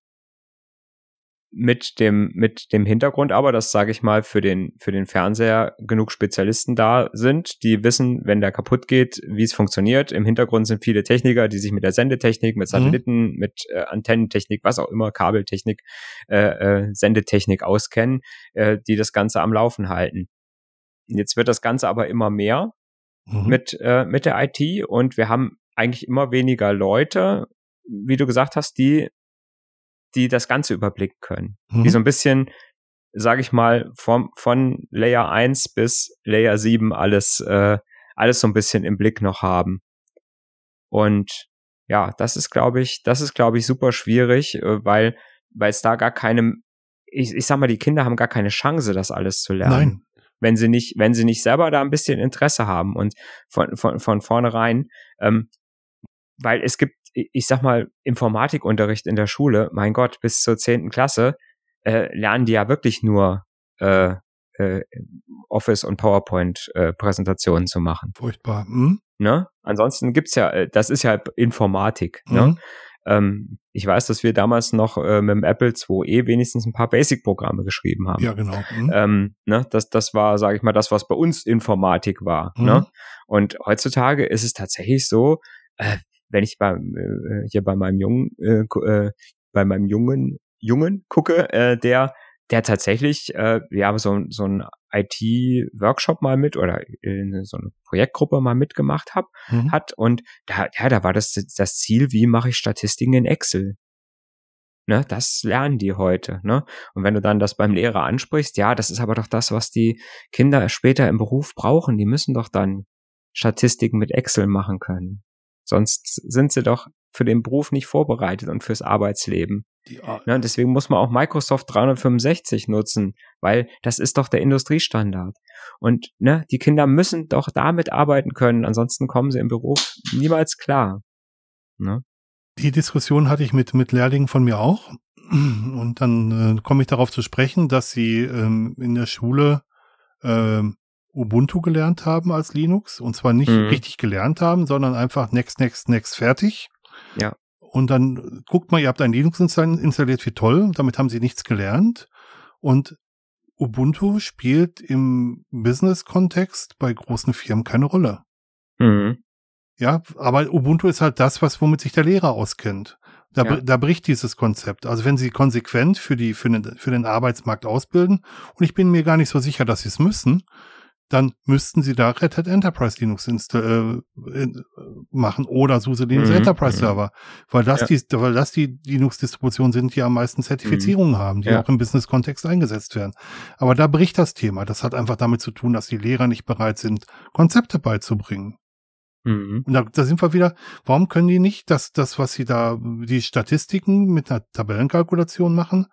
B: Mit dem mit dem Hintergrund aber, dass sage ich mal für den für den Fernseher genug Spezialisten da sind, die wissen, wenn der kaputt geht, wie es funktioniert. Im Hintergrund sind viele Techniker, die sich mit der Sendetechnik, mit mhm. Satelliten, mhm. mit äh, Antennentechnik, was auch immer, Kabeltechnik, äh, äh, Sendetechnik auskennen, äh, die das Ganze am Laufen halten. Jetzt wird das Ganze aber immer mehr mhm. mit äh, mit der IT und wir haben eigentlich immer weniger Leute, wie du gesagt hast, die die das Ganze überblicken können. Mhm. Die so ein bisschen, sage ich mal, vom, von Layer 1 bis Layer 7 alles, äh, alles so ein bisschen im Blick noch haben. Und ja, das ist, glaube ich, das ist, glaube ich, super schwierig, äh, weil, weil es da gar keine, ich, ich sag mal, die Kinder haben gar keine Chance, das alles zu lernen. Nein. Wenn sie nicht, wenn sie nicht selber da ein bisschen Interesse haben und von, von, von vornherein, ähm, weil es gibt ich sag mal, Informatikunterricht in der Schule, mein Gott, bis zur zehnten Klasse äh, lernen die ja wirklich nur äh, äh, Office und PowerPoint äh, Präsentationen zu machen.
A: Furchtbar. Hm?
B: Ne? Ansonsten gibt's ja, äh, das ist ja Informatik. Ne? Mhm. Ne? Ähm, ich weiß, dass wir damals noch äh, mit dem Apple IIe wenigstens ein paar Basic-Programme geschrieben haben.
A: Ja, genau. Mhm.
B: Ähm, ne? das, das war, sage ich mal, das, was bei uns Informatik war. Ne? Mhm. Ne? Und heutzutage ist es tatsächlich so, äh, wenn ich bei, äh, hier bei meinem Jungen, äh, äh, bei meinem Jungen, Jungen gucke, äh, der, der tatsächlich, äh, ja, so, so ein IT-Workshop mal mit oder in so eine Projektgruppe mal mitgemacht hab, mhm. hat und da, ja, da war das das Ziel, wie mache ich Statistiken in Excel? Ne, das lernen die heute. Ne? Und wenn du dann das beim Lehrer ansprichst, ja, das ist aber doch das, was die Kinder später im Beruf brauchen. Die müssen doch dann Statistiken mit Excel machen können. Sonst sind sie doch für den Beruf nicht vorbereitet und fürs Arbeitsleben. Ja, ne, deswegen muss man auch Microsoft 365 nutzen, weil das ist doch der Industriestandard. Und ne, die Kinder müssen doch damit arbeiten können, ansonsten kommen sie im Beruf niemals klar. Ne?
A: Die Diskussion hatte ich mit, mit Lehrlingen von mir auch. Und dann äh, komme ich darauf zu sprechen, dass sie ähm, in der Schule ähm, Ubuntu gelernt haben als Linux und zwar nicht mhm. richtig gelernt haben, sondern einfach next, next, next fertig.
B: Ja.
A: Und dann guckt mal, ihr habt ein Linux installiert, wie toll, damit haben sie nichts gelernt. Und Ubuntu spielt im Business-Kontext bei großen Firmen keine Rolle. Mhm. Ja, aber Ubuntu ist halt das, was womit sich der Lehrer auskennt. Da, ja. da bricht dieses Konzept. Also wenn sie konsequent für die für den, für den Arbeitsmarkt ausbilden und ich bin mir gar nicht so sicher, dass sie es müssen, dann müssten sie da Red Hat Enterprise Linux äh, machen oder SUSE Linux mhm. Enterprise mhm. Server, weil das ja. die, weil das die Linux-Distributionen sind, die am meisten Zertifizierungen mhm. haben, die ja. auch im Business-Kontext eingesetzt werden. Aber da bricht das Thema. Das hat einfach damit zu tun, dass die Lehrer nicht bereit sind, Konzepte beizubringen. Mhm. Und da, da sind wir wieder, warum können die nicht das, das, was sie da, die Statistiken mit einer Tabellenkalkulation machen,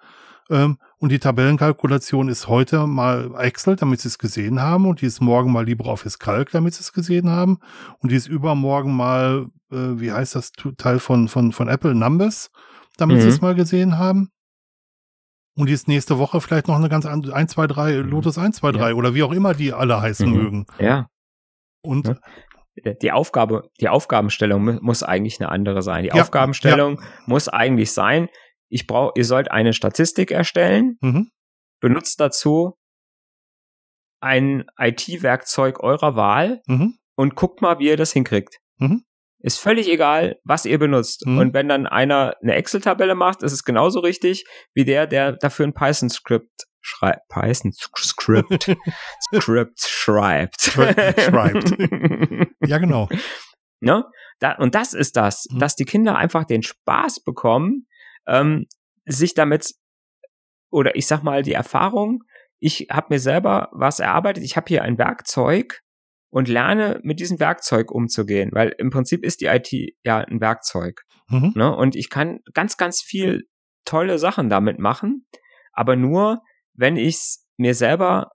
A: ähm, und die Tabellenkalkulation ist heute mal Excel, damit Sie es gesehen haben. Und die ist morgen mal LibreOffice Calc, damit Sie es gesehen haben. Und die ist übermorgen mal, äh, wie heißt das Teil von, von, von Apple, Numbers, damit mhm. Sie es mal gesehen haben. Und die ist nächste Woche vielleicht noch eine ganz andere, 1, 2, 3, Lotus 1, 2, 3 ja. oder wie auch immer die alle heißen mhm. mögen.
B: Ja.
A: Und ja
B: die Aufgabe, die Aufgabenstellung muss eigentlich eine andere sein. Die ja, Aufgabenstellung ja. muss eigentlich sein, ich brauche, ihr sollt eine Statistik erstellen, mhm. benutzt dazu ein IT-Werkzeug eurer Wahl mhm. und guckt mal, wie ihr das hinkriegt. Mhm. Ist völlig egal, was ihr benutzt. Mhm. Und wenn dann einer eine Excel-Tabelle macht, ist es genauso richtig wie der, der dafür ein Python-Skript schreibt. Python-Script. Script schreibt. schreibt.
A: Ja, genau.
B: Ne? Da, und das ist das, mhm. dass die Kinder einfach den Spaß bekommen, ähm, sich damit, oder ich sag mal, die Erfahrung, ich habe mir selber was erarbeitet, ich habe hier ein Werkzeug, und lerne mit diesem Werkzeug umzugehen, weil im Prinzip ist die IT ja ein Werkzeug. Mhm. Ne? Und ich kann ganz, ganz viel tolle Sachen damit machen, aber nur, wenn ich es mir selber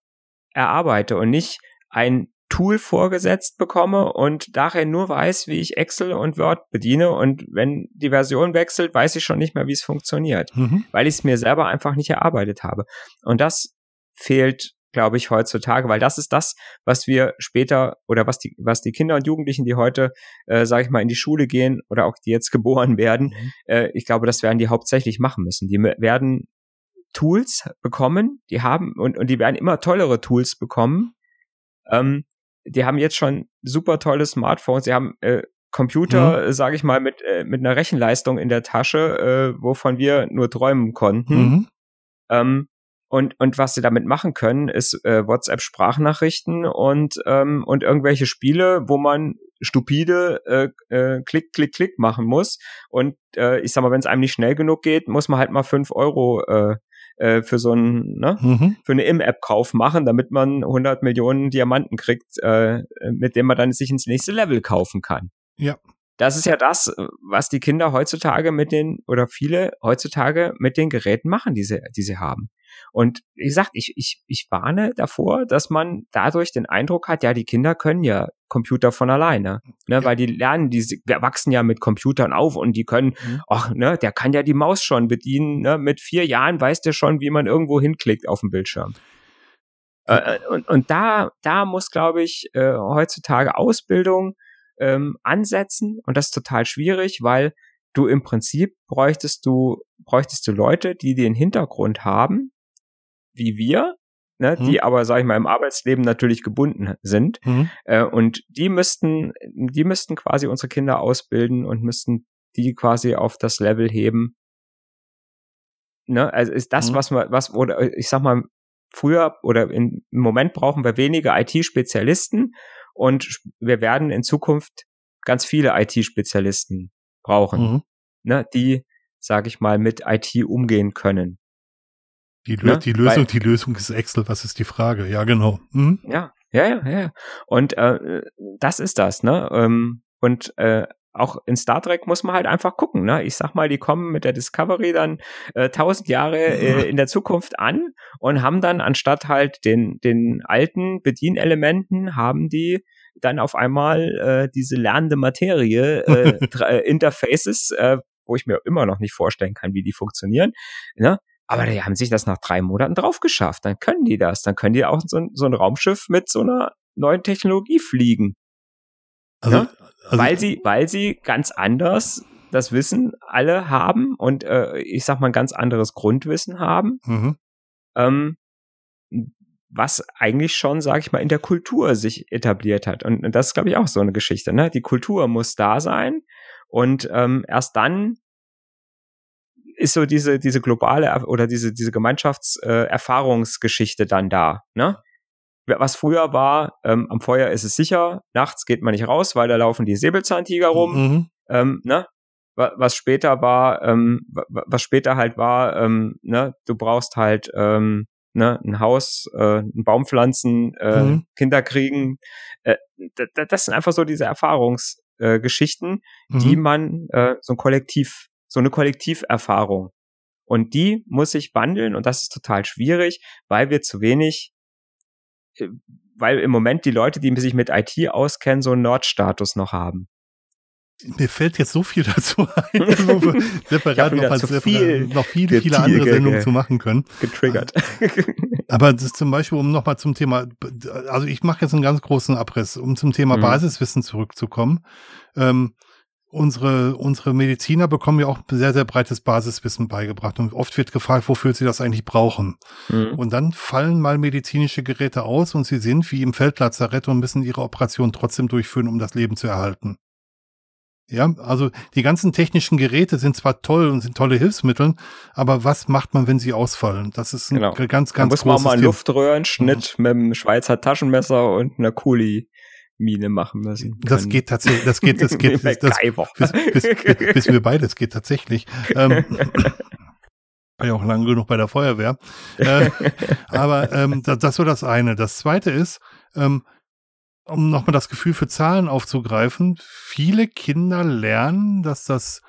B: erarbeite und nicht ein Tool vorgesetzt bekomme und daher nur weiß, wie ich Excel und Word bediene und wenn die Version wechselt, weiß ich schon nicht mehr, wie es funktioniert, mhm. weil ich es mir selber einfach nicht erarbeitet habe. Und das fehlt glaube ich, heutzutage, weil das ist das, was wir später oder was die, was die Kinder und Jugendlichen, die heute, äh, sage ich mal, in die Schule gehen oder auch die jetzt geboren werden, mhm. äh, ich glaube, das werden die hauptsächlich machen müssen. Die werden Tools bekommen, die haben und, und die werden immer tollere Tools bekommen. Ähm, die haben jetzt schon super tolle Smartphones, sie haben äh, Computer, mhm. sage ich mal, mit, äh, mit einer Rechenleistung in der Tasche, äh, wovon wir nur träumen konnten. Mhm. Ähm, und, und was sie damit machen können, ist äh, WhatsApp-Sprachnachrichten und, ähm, und irgendwelche Spiele, wo man stupide äh, äh, Klick, Klick, Klick machen muss. Und äh, ich sag mal, wenn es einem nicht schnell genug geht, muss man halt mal fünf Euro äh, äh, für so ein, ne, mhm. für eine Im-App-Kauf machen, damit man 100 Millionen Diamanten kriegt, äh, mit dem man dann sich ins nächste Level kaufen kann.
A: Ja.
B: Das ist ja das, was die Kinder heutzutage mit den, oder viele heutzutage mit den Geräten machen, die sie, die sie haben. Und wie gesagt, ich, ich, ich warne davor, dass man dadurch den Eindruck hat, ja, die Kinder können ja Computer von alleine, ne, ja. weil die lernen, die wachsen ja mit Computern auf und die können, mhm. ach, ne, der kann ja die Maus schon bedienen, ne, mit vier Jahren weiß der schon, wie man irgendwo hinklickt auf dem Bildschirm. Äh, äh, und, und da, da muss, glaube ich, äh, heutzutage Ausbildung ähm, ansetzen und das ist total schwierig, weil du im Prinzip bräuchtest du, bräuchtest du Leute, die den Hintergrund haben, wie wir, ne, mhm. die aber, sag ich mal, im Arbeitsleben natürlich gebunden sind. Mhm. Äh, und die müssten, die müssten quasi unsere Kinder ausbilden und müssten die quasi auf das Level heben. Ne, also ist das, mhm. was man, was, oder ich sag mal, früher oder in, im Moment brauchen wir weniger IT-Spezialisten und wir werden in Zukunft ganz viele IT-Spezialisten brauchen, mhm. ne, die, sage ich mal, mit IT umgehen können.
A: Die, Lö ne? die Lösung, Weil, die Lösung ist Excel, was ist die Frage? Ja, genau.
B: Mhm. Ja, ja, ja, ja. Und äh, das ist das, ne? Ähm, und äh, auch in Star Trek muss man halt einfach gucken. Ne? Ich sag mal, die kommen mit der Discovery dann äh, tausend äh, Jahre äh, in der Zukunft an und haben dann anstatt halt den, den alten Bedienelementen, haben die dann auf einmal äh, diese lernende Materie, äh, äh, Interfaces, äh, wo ich mir immer noch nicht vorstellen kann, wie die funktionieren. Ne? Aber die haben sich das nach drei Monaten drauf geschafft. Dann können die das. Dann können die auch so, so ein Raumschiff mit so einer neuen Technologie fliegen. Also, ja? also, weil sie, weil sie ganz anders das Wissen alle haben und äh, ich sag mal ein ganz anderes Grundwissen haben, mhm. ähm, was eigentlich schon, sag ich mal, in der Kultur sich etabliert hat. Und, und das ist, glaube ich, auch so eine Geschichte. Ne? Die Kultur muss da sein und ähm, erst dann ist so diese, diese globale oder diese, diese Gemeinschaftserfahrungsgeschichte äh, dann da, ne? Was früher war, ähm, am Feuer ist es sicher, nachts geht man nicht raus, weil da laufen die Säbelzahntiger rum, mhm. ähm, ne? Was später war, ähm, was später halt war, ähm, ne, du brauchst halt ähm, ne, ein Haus, äh, einen Baum pflanzen, äh, mhm. Kinder kriegen. Äh, das sind einfach so diese Erfahrungsgeschichten, äh, mhm. die man äh, so ein Kollektiv so eine Kollektiverfahrung. Und die muss sich wandeln und das ist total schwierig, weil wir zu wenig, weil im Moment die Leute, die sich mit IT auskennen, so einen Nordstatus noch haben.
A: Mir fällt jetzt so viel dazu ein, wo wir separat noch, separat viel noch viele, viele andere Sendungen zu machen können.
B: Getriggert.
A: Aber das ist zum Beispiel, um nochmal zum Thema, also ich mache jetzt einen ganz großen Abriss, um zum Thema mhm. Basiswissen zurückzukommen. Ähm, unsere, unsere Mediziner bekommen ja auch sehr, sehr breites Basiswissen beigebracht. Und oft wird gefragt, wofür sie das eigentlich brauchen. Mhm. Und dann fallen mal medizinische Geräte aus und sie sind wie im Feldlazarett und müssen ihre Operation trotzdem durchführen, um das Leben zu erhalten. Ja, also die ganzen technischen Geräte sind zwar toll und sind tolle Hilfsmittel, aber was macht man, wenn sie ausfallen? Das ist ein
B: Genau.
A: ganz, ganz
B: Da muss
A: großes
B: man mal einen
A: Thema.
B: Luftröhrenschnitt mit einem Schweizer Taschenmesser und einer Kuli-Mine machen.
A: Das
B: können.
A: geht tatsächlich, das geht, das geht, das, das bis, bis, bis, wir beide, es geht tatsächlich. Ähm, war ja auch lange genug bei der Feuerwehr. Äh, aber ähm, das, das so das eine. Das zweite ist, ähm, um nochmal das Gefühl für Zahlen aufzugreifen, viele Kinder lernen, dass das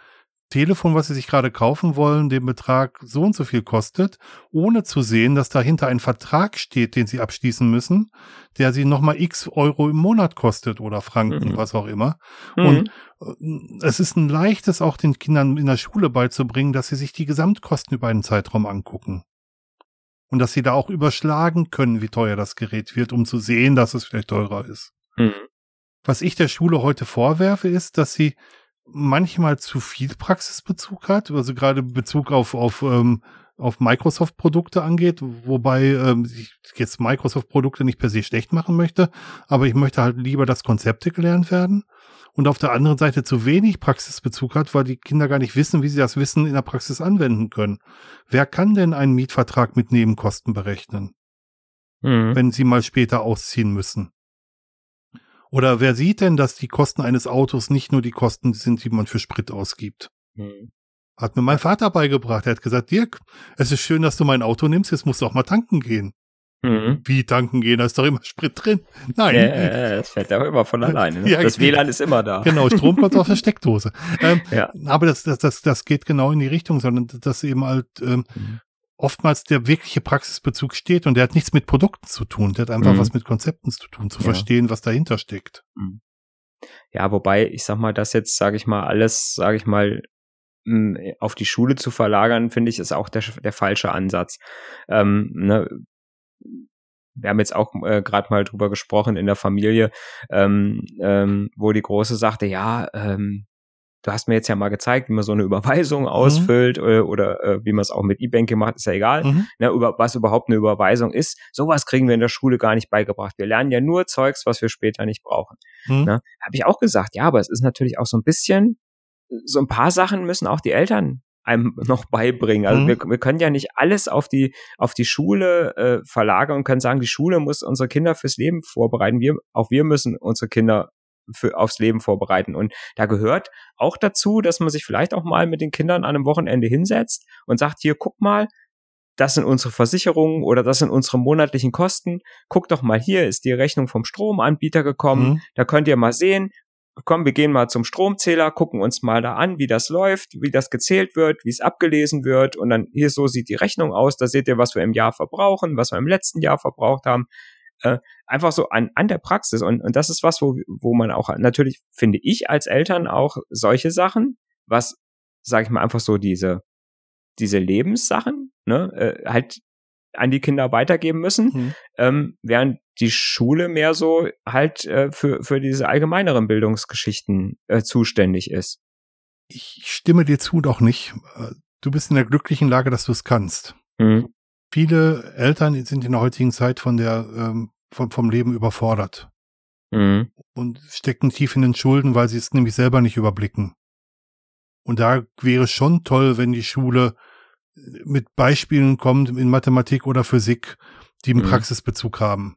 A: Telefon, was sie sich gerade kaufen wollen, den Betrag so und so viel kostet, ohne zu sehen, dass dahinter ein Vertrag steht, den sie abschließen müssen, der sie nochmal x Euro im Monat kostet oder Franken,
B: Mhm.
A: was auch immer.
B: Mhm.
A: Und äh, es ist ein leichtes, auch den Kindern in der Schule beizubringen, dass sie sich die Gesamtkosten über einen Zeitraum angucken. Und dass sie da auch überschlagen können, wie teuer das Gerät wird, um zu sehen, dass es vielleicht teurer ist.
B: Mhm.
A: Was ich der Schule heute vorwerfe, ist, dass sie manchmal zu viel Praxisbezug hat, also gerade Bezug auf, auf, ähm, auf Microsoft-Produkte angeht, wobei ähm, ich jetzt Microsoft-Produkte nicht per se schlecht machen möchte, aber ich möchte halt lieber, dass Konzepte gelernt werden und auf der anderen Seite zu wenig Praxisbezug hat, weil die Kinder gar nicht wissen, wie sie das Wissen in der Praxis anwenden können. Wer kann denn einen Mietvertrag mit Nebenkosten berechnen?
B: Mhm.
A: wenn sie mal später ausziehen müssen? Oder wer sieht denn, dass die Kosten eines Autos nicht nur die Kosten sind, die man für Sprit ausgibt?
B: Mhm.
A: Hat mir mein Vater beigebracht. Er hat gesagt, Dirk, es ist schön, dass du mein Auto nimmst, jetzt musst du auch mal tanken gehen.
B: Mhm.
A: Wie tanken gehen? Da ist doch immer Sprit drin. Nein.
B: Ja, ja, ja, das fährt ja immer von alleine. Ne?
A: Ja,
B: das. WLAN ist immer da.
A: Genau, Strom kommt aus der Steckdose. Ähm. Aber das, das, das, das geht genau in die Richtung, sondern dass eben halt ähm,
B: Mhm.
A: Oftmals der wirkliche Praxisbezug steht und der hat nichts mit Produkten zu tun, der hat einfach
B: Mhm.
A: was mit Konzepten zu tun, zu
B: Ja.
A: verstehen, was dahinter steckt.
B: Ja, wobei, ich sag mal, das jetzt, sage ich mal, alles, sage ich mal, auf die Schule zu verlagern, finde ich, ist auch der, der falsche Ansatz. Ähm, ne, wir haben jetzt auch äh, gerade mal drüber gesprochen in der Familie, ähm, ähm, wo die Große sagte, ja, ähm, du hast mir jetzt ja mal gezeigt, wie man so eine Überweisung ausfüllt äh, oder äh, wie man es auch mit E-Banking macht, ist ja egal
A: Mhm.
B: ne, über, was überhaupt eine Überweisung ist. Sowas kriegen wir in der Schule gar nicht beigebracht. Wir lernen ja nur Zeugs, was wir später nicht brauchen.
A: Mhm.
B: Ne? Habe ich auch gesagt, ja, aber es ist natürlich auch so ein bisschen, so ein paar Sachen müssen auch die Eltern einem noch beibringen. Also
A: Mhm.
B: wir, wir können ja nicht alles auf die, auf die Schule äh, verlagern und können sagen, die Schule muss unsere Kinder fürs Leben vorbereiten. Wir, auch wir müssen unsere Kinder für, aufs Leben vorbereiten. Und da gehört auch dazu, dass man sich vielleicht auch mal mit den Kindern an einem Wochenende hinsetzt und sagt, hier, guck mal, das sind unsere Versicherungen oder das sind unsere monatlichen Kosten. Guck doch mal, hier ist die Rechnung vom Stromanbieter gekommen.
A: Mhm.
B: Da könnt ihr mal sehen, komm, wir gehen mal zum Stromzähler, gucken uns mal da an, wie das läuft, wie das gezählt wird, wie es abgelesen wird und dann hier so sieht die Rechnung aus, da seht ihr, was wir im Jahr verbrauchen, was wir im letzten Jahr verbraucht haben. Äh, einfach so an, an der Praxis und, und das ist was, wo, wo man auch natürlich, finde ich als Eltern auch solche Sachen, was, sag ich mal, einfach so diese, diese Lebenssachen, ne, äh, halt an die Kinder weitergeben müssen
A: Mhm.
B: ähm, während die Schule mehr so halt äh, für, für diese allgemeineren Bildungsgeschichten äh, zuständig ist.
A: Ich stimme dir zu, doch nicht. Äh, Du bist in der glücklichen Lage, dass du es kannst.
B: Mhm.
A: Viele Eltern sind in der heutigen Zeit von der, ähm, vom, vom Leben überfordert
B: Mhm.
A: und stecken tief in den Schulden, weil sie es nämlich selber nicht überblicken. Und da wäre schon toll, wenn die Schule mit Beispielen kommt in Mathematik oder Physik, die einen
B: Mhm.
A: Praxisbezug haben.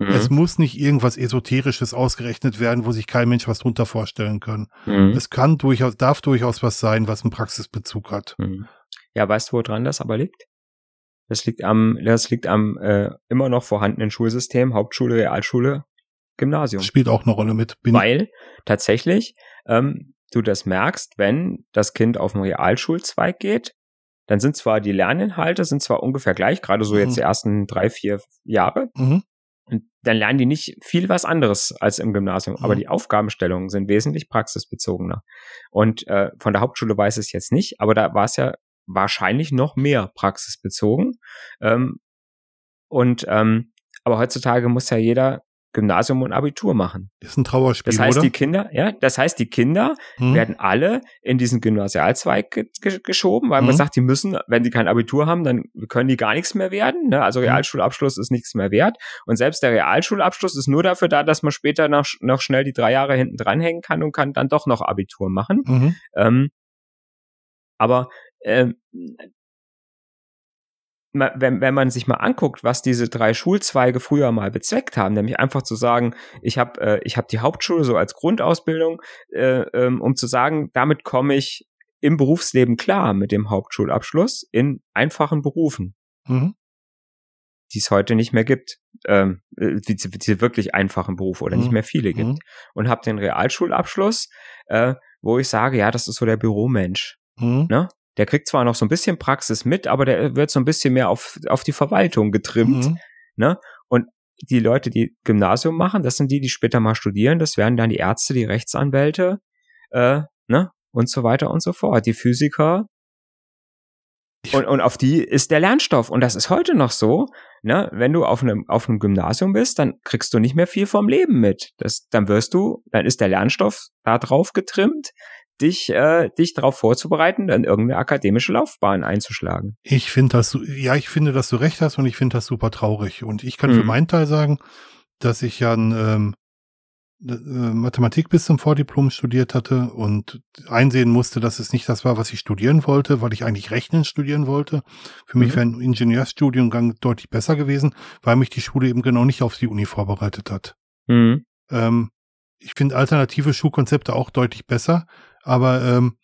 B: Mhm.
A: Es muss nicht irgendwas Esoterisches ausgerechnet werden, wo sich kein Mensch was drunter vorstellen kann.
B: Mhm.
A: Es kann durchaus, darf durchaus was sein, was einen Praxisbezug hat.
B: Mhm. Ja, weißt du, woran das aber liegt? Das liegt am, das liegt am äh, immer noch vorhandenen Schulsystem, Hauptschule, Realschule, Gymnasium.
A: Spielt auch eine Rolle mit. Bin
B: Weil tatsächlich ähm, du das merkst, wenn das Kind auf den Realschulzweig geht, dann sind zwar die Lerninhalte sind zwar ungefähr gleich, gerade so jetzt
A: Mhm.
B: die ersten drei, vier Jahre,
A: mhm.
B: Und dann lernen die nicht viel was anderes als im Gymnasium. Aber
A: Mhm.
B: die Aufgabenstellungen sind wesentlich praxisbezogener. Und äh, von der Hauptschule weiß ich es jetzt nicht, aber da war es ja wahrscheinlich noch mehr praxisbezogen. Ähm, und ähm, aber heutzutage muss ja jeder Gymnasium und Abitur machen.
A: Ist ein Trauerspiel,
B: Das heißt,
A: oder?
B: die Kinder, ja, das heißt, die Kinder
A: Hm?
B: werden alle in diesen Gymnasialzweig ge ge geschoben, weil man
A: Mhm.
B: sagt, die müssen, wenn die kein Abitur haben, dann können die gar nichts mehr werden. Ne? Also
A: Mhm.
B: Realschulabschluss ist nichts mehr wert. Und selbst der Realschulabschluss ist nur dafür da, dass man später noch, noch schnell die drei Jahre hinten dranhängen kann und kann dann doch noch Abitur machen.
A: Mhm.
B: Ähm, aber ähm, wenn, wenn man sich mal anguckt, was diese drei Schulzweige früher mal bezweckt haben, nämlich einfach zu sagen, ich habe äh, ich hab die Hauptschule so als Grundausbildung, äh, ähm, um zu sagen, damit komme ich im Berufsleben klar mit dem Hauptschulabschluss in einfachen Berufen,
A: Mhm.
B: die es heute nicht mehr gibt. Ähm, äh, diese, diese wirklich einfachen Berufe oder nicht
A: Mhm.
B: mehr viele gibt.
A: Mhm.
B: Und habe den Realschulabschluss, äh, wo ich sage, ja, das ist so der Büromensch.
A: Mhm.
B: Ne? Der kriegt zwar noch so ein bisschen Praxis mit, aber der wird so ein bisschen mehr auf, auf die Verwaltung getrimmt.
A: Mhm.
B: Ne? Und die Leute, die Gymnasium machen, das sind die, die später mal studieren. Das werden dann die Ärzte, die Rechtsanwälte, äh, ne? Und so weiter und so fort. Die Physiker. Und, und auf die ist der Lernstoff. Und das ist heute noch so, ne? Wenn du auf einem, auf einem Gymnasium bist, dann kriegst du nicht mehr viel vom Leben mit. Das, dann wirst du, dann ist der Lernstoff da drauf getrimmt, dich, äh, dich darauf vorzubereiten, dann irgendeine akademische Laufbahn einzuschlagen.
A: Ich finde das, ja, ich finde, dass du recht hast und ich finde das super traurig. Und ich kann für
B: Mhm.
A: meinen Teil sagen, dass ich ja ein, ähm, äh, Mathematik bis zum Vordiplom studiert hatte und einsehen musste, dass es nicht das war, was ich studieren wollte, weil ich eigentlich Rechnen studieren wollte. Für mich
B: Mhm.
A: wäre ein Ingenieursstudiengang deutlich besser gewesen, weil mich die Schule eben genau nicht auf die Uni vorbereitet hat.
B: Mhm.
A: Ähm, ich finde alternative Schulkonzepte auch deutlich besser, aber ähm,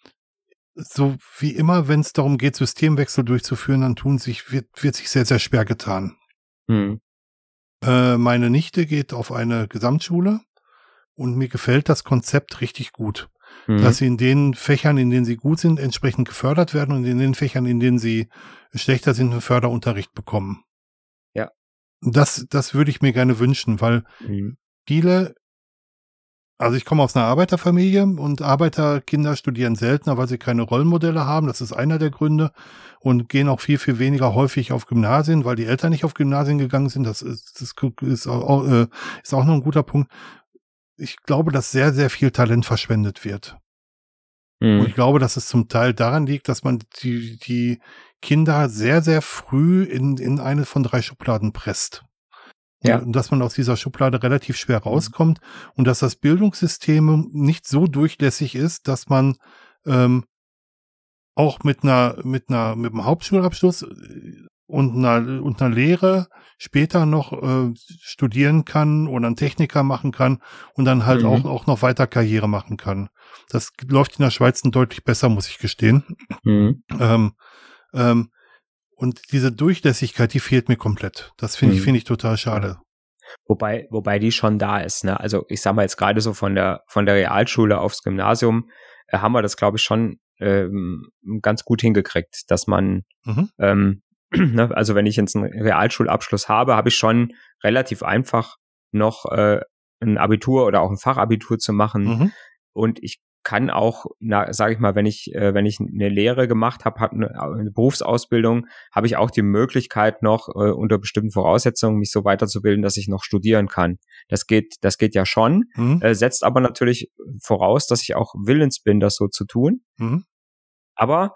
A: so wie immer, wenn es darum geht, Systemwechsel durchzuführen, dann tun sich, wird, wird sich sehr, sehr schwer getan.
B: Mhm.
A: Äh, meine Nichte geht auf eine Gesamtschule und mir gefällt das Konzept richtig gut,
B: Mhm.
A: dass sie in den Fächern, in denen sie gut sind, entsprechend gefördert werden und in den Fächern, in denen sie schlechter sind, einen Förderunterricht bekommen.
B: Ja.
A: Das, das würde ich mir gerne wünschen, weil
B: Mhm.
A: viele, also ich komme aus einer Arbeiterfamilie und Arbeiterkinder studieren seltener, weil sie keine Rollenmodelle haben. Das ist einer der Gründe und gehen auch viel, viel weniger häufig auf Gymnasien, weil die Eltern nicht auf Gymnasien gegangen sind. Das ist, das ist, auch, äh, ist auch noch ein guter Punkt. Ich glaube, dass sehr, sehr viel Talent verschwendet wird. Und
B: Mhm.
A: ich glaube, dass es zum Teil daran liegt, dass man die, die Kinder sehr, sehr früh in, in eine von drei Schubladen presst.
B: Ja.
A: Und dass man aus dieser Schublade relativ schwer rauskommt und dass das Bildungssystem nicht so durchlässig ist, dass man ähm, auch mit einer, mit einer, mit einem Hauptschulabschluss äh, und einer, und einer Lehre später noch äh, studieren kann oder einen Techniker machen kann und dann halt
B: Mhm.
A: auch, auch noch weiter Karriere machen kann. Das läuft in der Schweiz deutlich besser, muss ich gestehen.
B: Mhm.
A: Ähm, ähm, und diese Durchlässigkeit, die fehlt mir komplett. Das finde ich,
B: Mhm.
A: finde ich total schade.
B: Wobei, wobei die schon da ist. Ne? Also ich sag mal jetzt gerade so von der von der Realschule aufs Gymnasium äh, haben wir das, glaube ich, schon ähm, ganz gut hingekriegt, dass man,
A: Mhm.
B: ähm, ne, also wenn ich jetzt einen Realschulabschluss habe, habe ich schon relativ einfach noch äh, ein Abitur oder auch ein Fachabitur zu machen.
A: Mhm.
B: Und ich kann auch, sage ich mal, wenn ich äh, wenn ich eine Lehre gemacht habe, habe eine, eine Berufsausbildung, habe ich auch die Möglichkeit noch äh, unter bestimmten Voraussetzungen mich so weiterzubilden, dass ich noch studieren kann. Das geht, das geht ja schon,
A: Mhm.
B: äh, setzt aber natürlich voraus, dass ich auch willens bin, das so zu tun.
A: Mhm.
B: Aber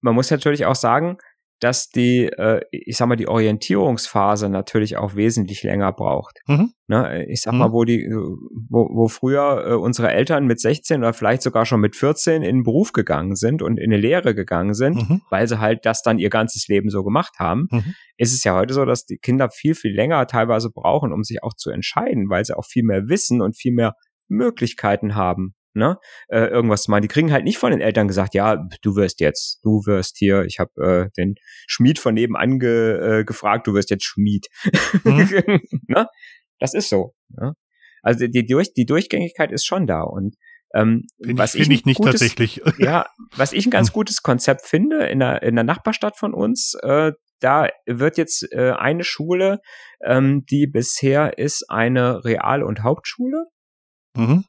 B: man muss natürlich auch sagen, dass die, äh, ich sag mal, die Orientierungsphase natürlich auch wesentlich länger braucht.
A: Mhm.
B: Ne, ich sag
A: Mhm.
B: mal, wo die, wo, wo früher äh, unsere Eltern mit 16 oder vielleicht sogar schon mit 14 in den Beruf gegangen sind und in eine Lehre gegangen sind,
A: Mhm.
B: weil sie halt das dann ihr ganzes Leben so gemacht haben,
A: Mhm.
B: ist es ja heute so, dass die Kinder viel, viel länger teilweise brauchen, um sich auch zu entscheiden, weil sie auch viel mehr wissen und viel mehr Möglichkeiten haben. Ne, äh, irgendwas zu machen. Die kriegen halt nicht von den Eltern gesagt, ja, du wirst jetzt, du wirst hier, ich habe äh, den Schmied von nebenan ge, äh, gefragt, du wirst jetzt Schmied.
A: Mhm.
B: ne? Das ist so. Ne? Also die, durch, die Durchgängigkeit ist schon da. Und ähm,
A: Finde
B: was
A: ich, finde
B: ein
A: ich nicht
B: gutes,
A: tatsächlich.
B: Ja, was ich ein ganz gutes Konzept finde, in der, in der Nachbarstadt von uns, äh, da wird jetzt äh, eine Schule, ähm, die bisher ist eine Real- und Hauptschule.
A: Mhm.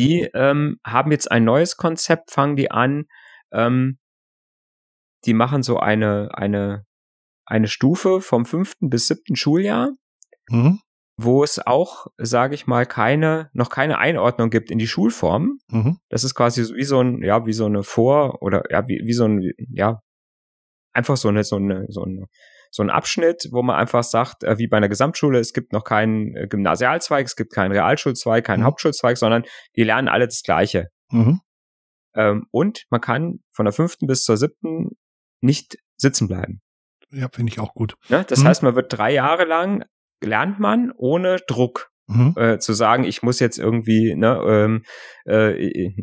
B: Die ähm, haben jetzt ein neues Konzept, fangen die an. Ähm, die machen so eine, eine, eine Stufe vom fünften bis siebten Schuljahr,
A: Mhm.
B: wo es auch, sage ich mal, keine, noch keine Einordnung gibt in die Schulform. Mhm. Das ist quasi wie so ein, ja, wie so eine Vor- oder ja, wie, wie so ein, ja, einfach so eine, so eine, so eine so ein Abschnitt, wo man einfach sagt, äh, wie bei einer Gesamtschule, es gibt noch keinen äh, Gymnasialzweig, es gibt keinen Realschulzweig, keinen mhm. Hauptschulzweig, sondern die lernen alle das Gleiche. Mhm. Ähm, und man kann von der fünften bis zur siebten nicht sitzen bleiben.
A: Ja, finde ich auch gut.
B: Ja, das mhm. heißt, man wird drei Jahre lang lernt man ohne Druck. Mhm. Äh, zu sagen, ich muss jetzt irgendwie, ne, ähm, äh,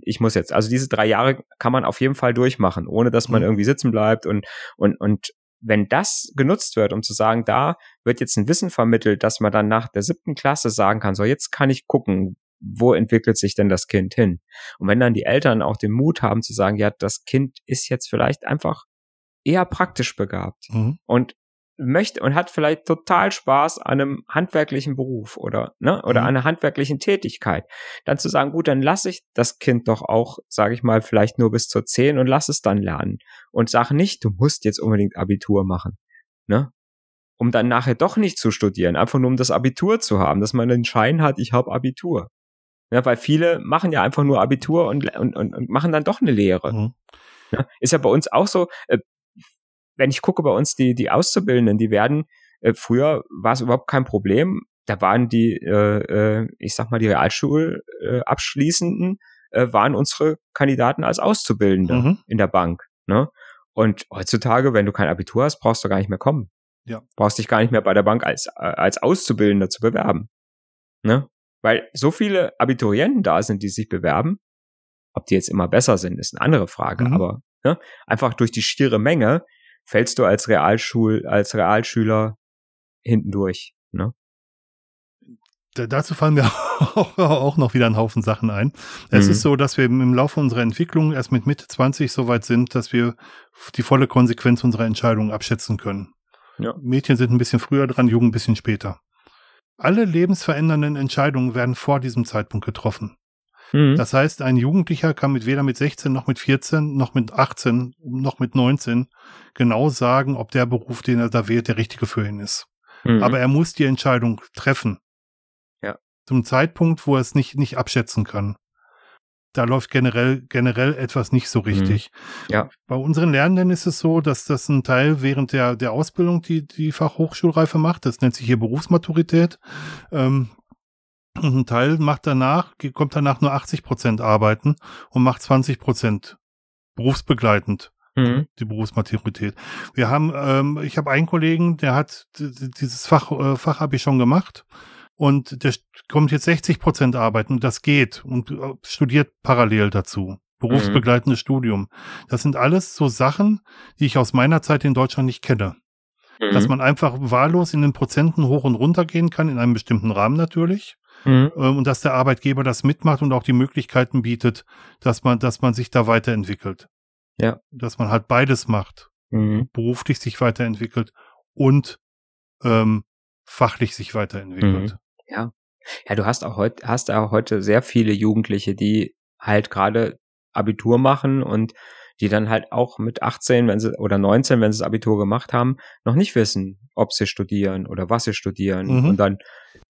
B: ich muss jetzt, also diese drei Jahre kann man auf jeden Fall durchmachen, ohne dass man mhm. irgendwie sitzen bleibt und und und wenn das genutzt wird, um zu sagen, da wird jetzt ein Wissen vermittelt, dass man dann nach der siebten Klasse sagen kann, so jetzt kann ich gucken, wo entwickelt sich denn das Kind hin? Und wenn dann die Eltern auch den Mut haben zu sagen, ja, das Kind ist jetzt vielleicht einfach eher praktisch begabt mhm. und möchte und hat vielleicht total Spaß an einem handwerklichen Beruf oder ne oder mhm. einer handwerklichen Tätigkeit, dann zu sagen, gut, dann lasse ich das Kind doch auch, sage ich mal, vielleicht nur bis zur 10 und lass es dann lernen und sag nicht, du musst jetzt unbedingt Abitur machen, ne? Um dann nachher doch nicht zu studieren, einfach nur um das Abitur zu haben, dass man den Schein hat, ich habe Abitur. Ja, weil viele machen ja einfach nur Abitur und, und, und, und machen dann doch eine Lehre. Mhm. Ja, ist ja bei uns auch so, äh, wenn ich gucke bei uns die, die Auszubildenden, die werden, äh, früher war es überhaupt kein Problem. Da waren die, äh, äh, ich sag mal, die Realschulabschließenden, äh, äh, waren unsere Kandidaten als Auszubildende mhm. in der Bank. Ne? Und heutzutage, wenn du kein Abitur hast, brauchst du gar nicht mehr kommen. Ja. Brauchst dich gar nicht mehr bei der Bank als, äh, als Auszubildender zu bewerben. Ne? Weil so viele Abiturienten da sind, die sich bewerben. Ob die jetzt immer besser sind, ist eine andere Frage. Mhm. Aber ne, einfach durch die schiere Menge fällst du als Realschul, als Realschüler hinten durch. Ne?
A: dazu fallen mir auch noch wieder ein Haufen Sachen ein. Es mhm. ist so, dass wir im Laufe unserer Entwicklung erst mit Mitte 20 so weit sind, dass wir die volle Konsequenz unserer Entscheidungen abschätzen können. Ja. Mädchen sind ein bisschen früher dran, Jugend ein bisschen später. Alle lebensverändernden Entscheidungen werden vor diesem Zeitpunkt getroffen. Mhm. Das heißt, ein Jugendlicher kann mit weder mit 16 noch mit 14 noch mit 18 noch mit 19 genau sagen, ob der Beruf, den er da wählt, der richtige für ihn ist. Mhm. Aber er muss die Entscheidung treffen. Ja. Zum Zeitpunkt, wo er es nicht, nicht abschätzen kann. Da läuft generell, generell etwas nicht so richtig. Mhm. Ja. Bei unseren Lernenden ist es so, dass das ein Teil während der, der Ausbildung die, die Fachhochschulreife macht. Das nennt sich hier Berufsmaturität. Ähm, und ein Teil macht danach, kommt danach nur 80 Prozent arbeiten und macht 20 Prozent berufsbegleitend mhm. die Berufsmaturität. Wir haben, ähm, ich habe einen Kollegen, der hat dieses Fach, äh, Fachabi schon gemacht und der kommt jetzt 60 Prozent arbeiten und das geht und äh, studiert parallel dazu. Berufsbegleitendes mhm. Studium. Das sind alles so Sachen, die ich aus meiner Zeit in Deutschland nicht kenne. Mhm. Dass man einfach wahllos in den Prozenten hoch und runter gehen kann, in einem bestimmten Rahmen natürlich. Mhm. Ähm, und dass der Arbeitgeber das mitmacht und auch die Möglichkeiten bietet, dass man, dass man sich da weiterentwickelt. Ja. Dass man halt beides macht. Mhm. Beruflich sich weiterentwickelt und ähm, fachlich sich weiterentwickelt. Mhm.
B: Ja. Ja, du hast auch heute, hast auch heute sehr viele Jugendliche, die halt gerade Abitur machen und die dann halt auch mit 18, wenn sie oder 19, wenn sie das Abitur gemacht haben, noch nicht wissen, ob sie studieren oder was sie studieren mhm. und dann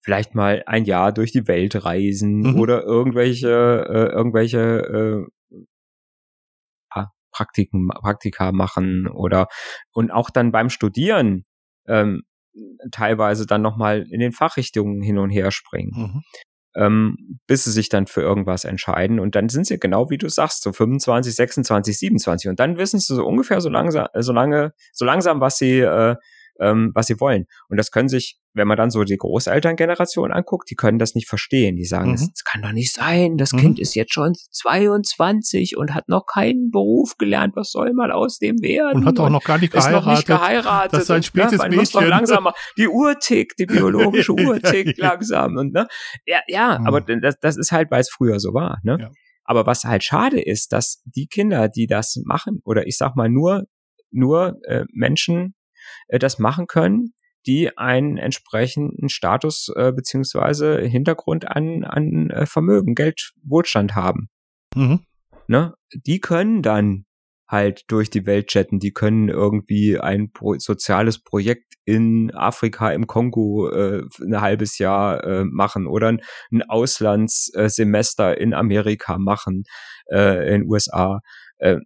B: vielleicht mal ein Jahr durch die Welt reisen mhm. oder irgendwelche äh, irgendwelche äh, Praktiken, Praktika machen oder und auch dann beim Studieren ähm, teilweise dann nochmal in den Fachrichtungen hin und her springen. Mhm ähm, bis sie sich dann für irgendwas entscheiden. Und dann sind sie genau wie du sagst, so 25, 26, 27. Und dann wissen sie so ungefähr so langsam, so lange, so langsam, was sie, äh, ähm, was sie wollen. Und das können sich wenn man dann so die Großelterngeneration anguckt, die können das nicht verstehen. Die sagen, mhm. das, kann doch nicht sein. Das mhm. Kind ist jetzt schon 22 und hat noch keinen Beruf gelernt. Was soll mal aus dem werden?
A: Und hat auch noch gar nicht geheiratet. Ist noch nicht
B: geheiratet.
A: Das ist ein spätes
B: und, ne, man Muss doch langsam die Uhr tickt, die biologische Uhr tickt langsam. Und, ne? Ja, ja mhm. aber das, das ist halt, weil es früher so war. Ne? Ja. Aber was halt schade ist, dass die Kinder, die das machen, oder ich sag mal nur, nur äh, Menschen äh, das machen können, die einen entsprechenden Status äh, beziehungsweise Hintergrund an, an äh, Vermögen, Geld, Wohlstand haben. Mhm. Ne? Die können dann halt durch die Welt chatten, die können irgendwie ein Pro soziales Projekt in Afrika, im Kongo äh, ein halbes Jahr äh, machen oder ein, ein Auslandssemester in Amerika machen, äh, in USA. Äh,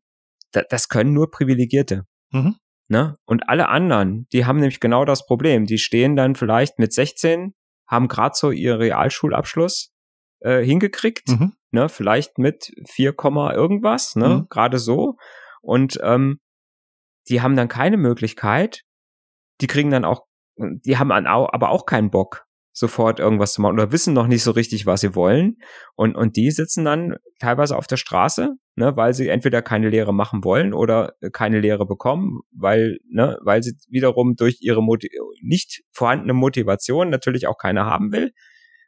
B: das können nur Privilegierte. Mhm. Ne? Und alle anderen, die haben nämlich genau das Problem. Die stehen dann vielleicht mit 16, haben gerade so ihren Realschulabschluss äh, hingekriegt, mhm. ne? vielleicht mit 4, irgendwas, ne? Mhm. gerade so. Und ähm, die haben dann keine Möglichkeit, die kriegen dann auch, die haben aber auch keinen Bock, sofort irgendwas zu machen oder wissen noch nicht so richtig, was sie wollen. Und, und die sitzen dann teilweise auf der Straße, ne, weil sie entweder keine Lehre machen wollen oder keine Lehre bekommen, weil, ne, weil sie wiederum durch ihre Moti nicht vorhandene Motivation natürlich auch keine haben will.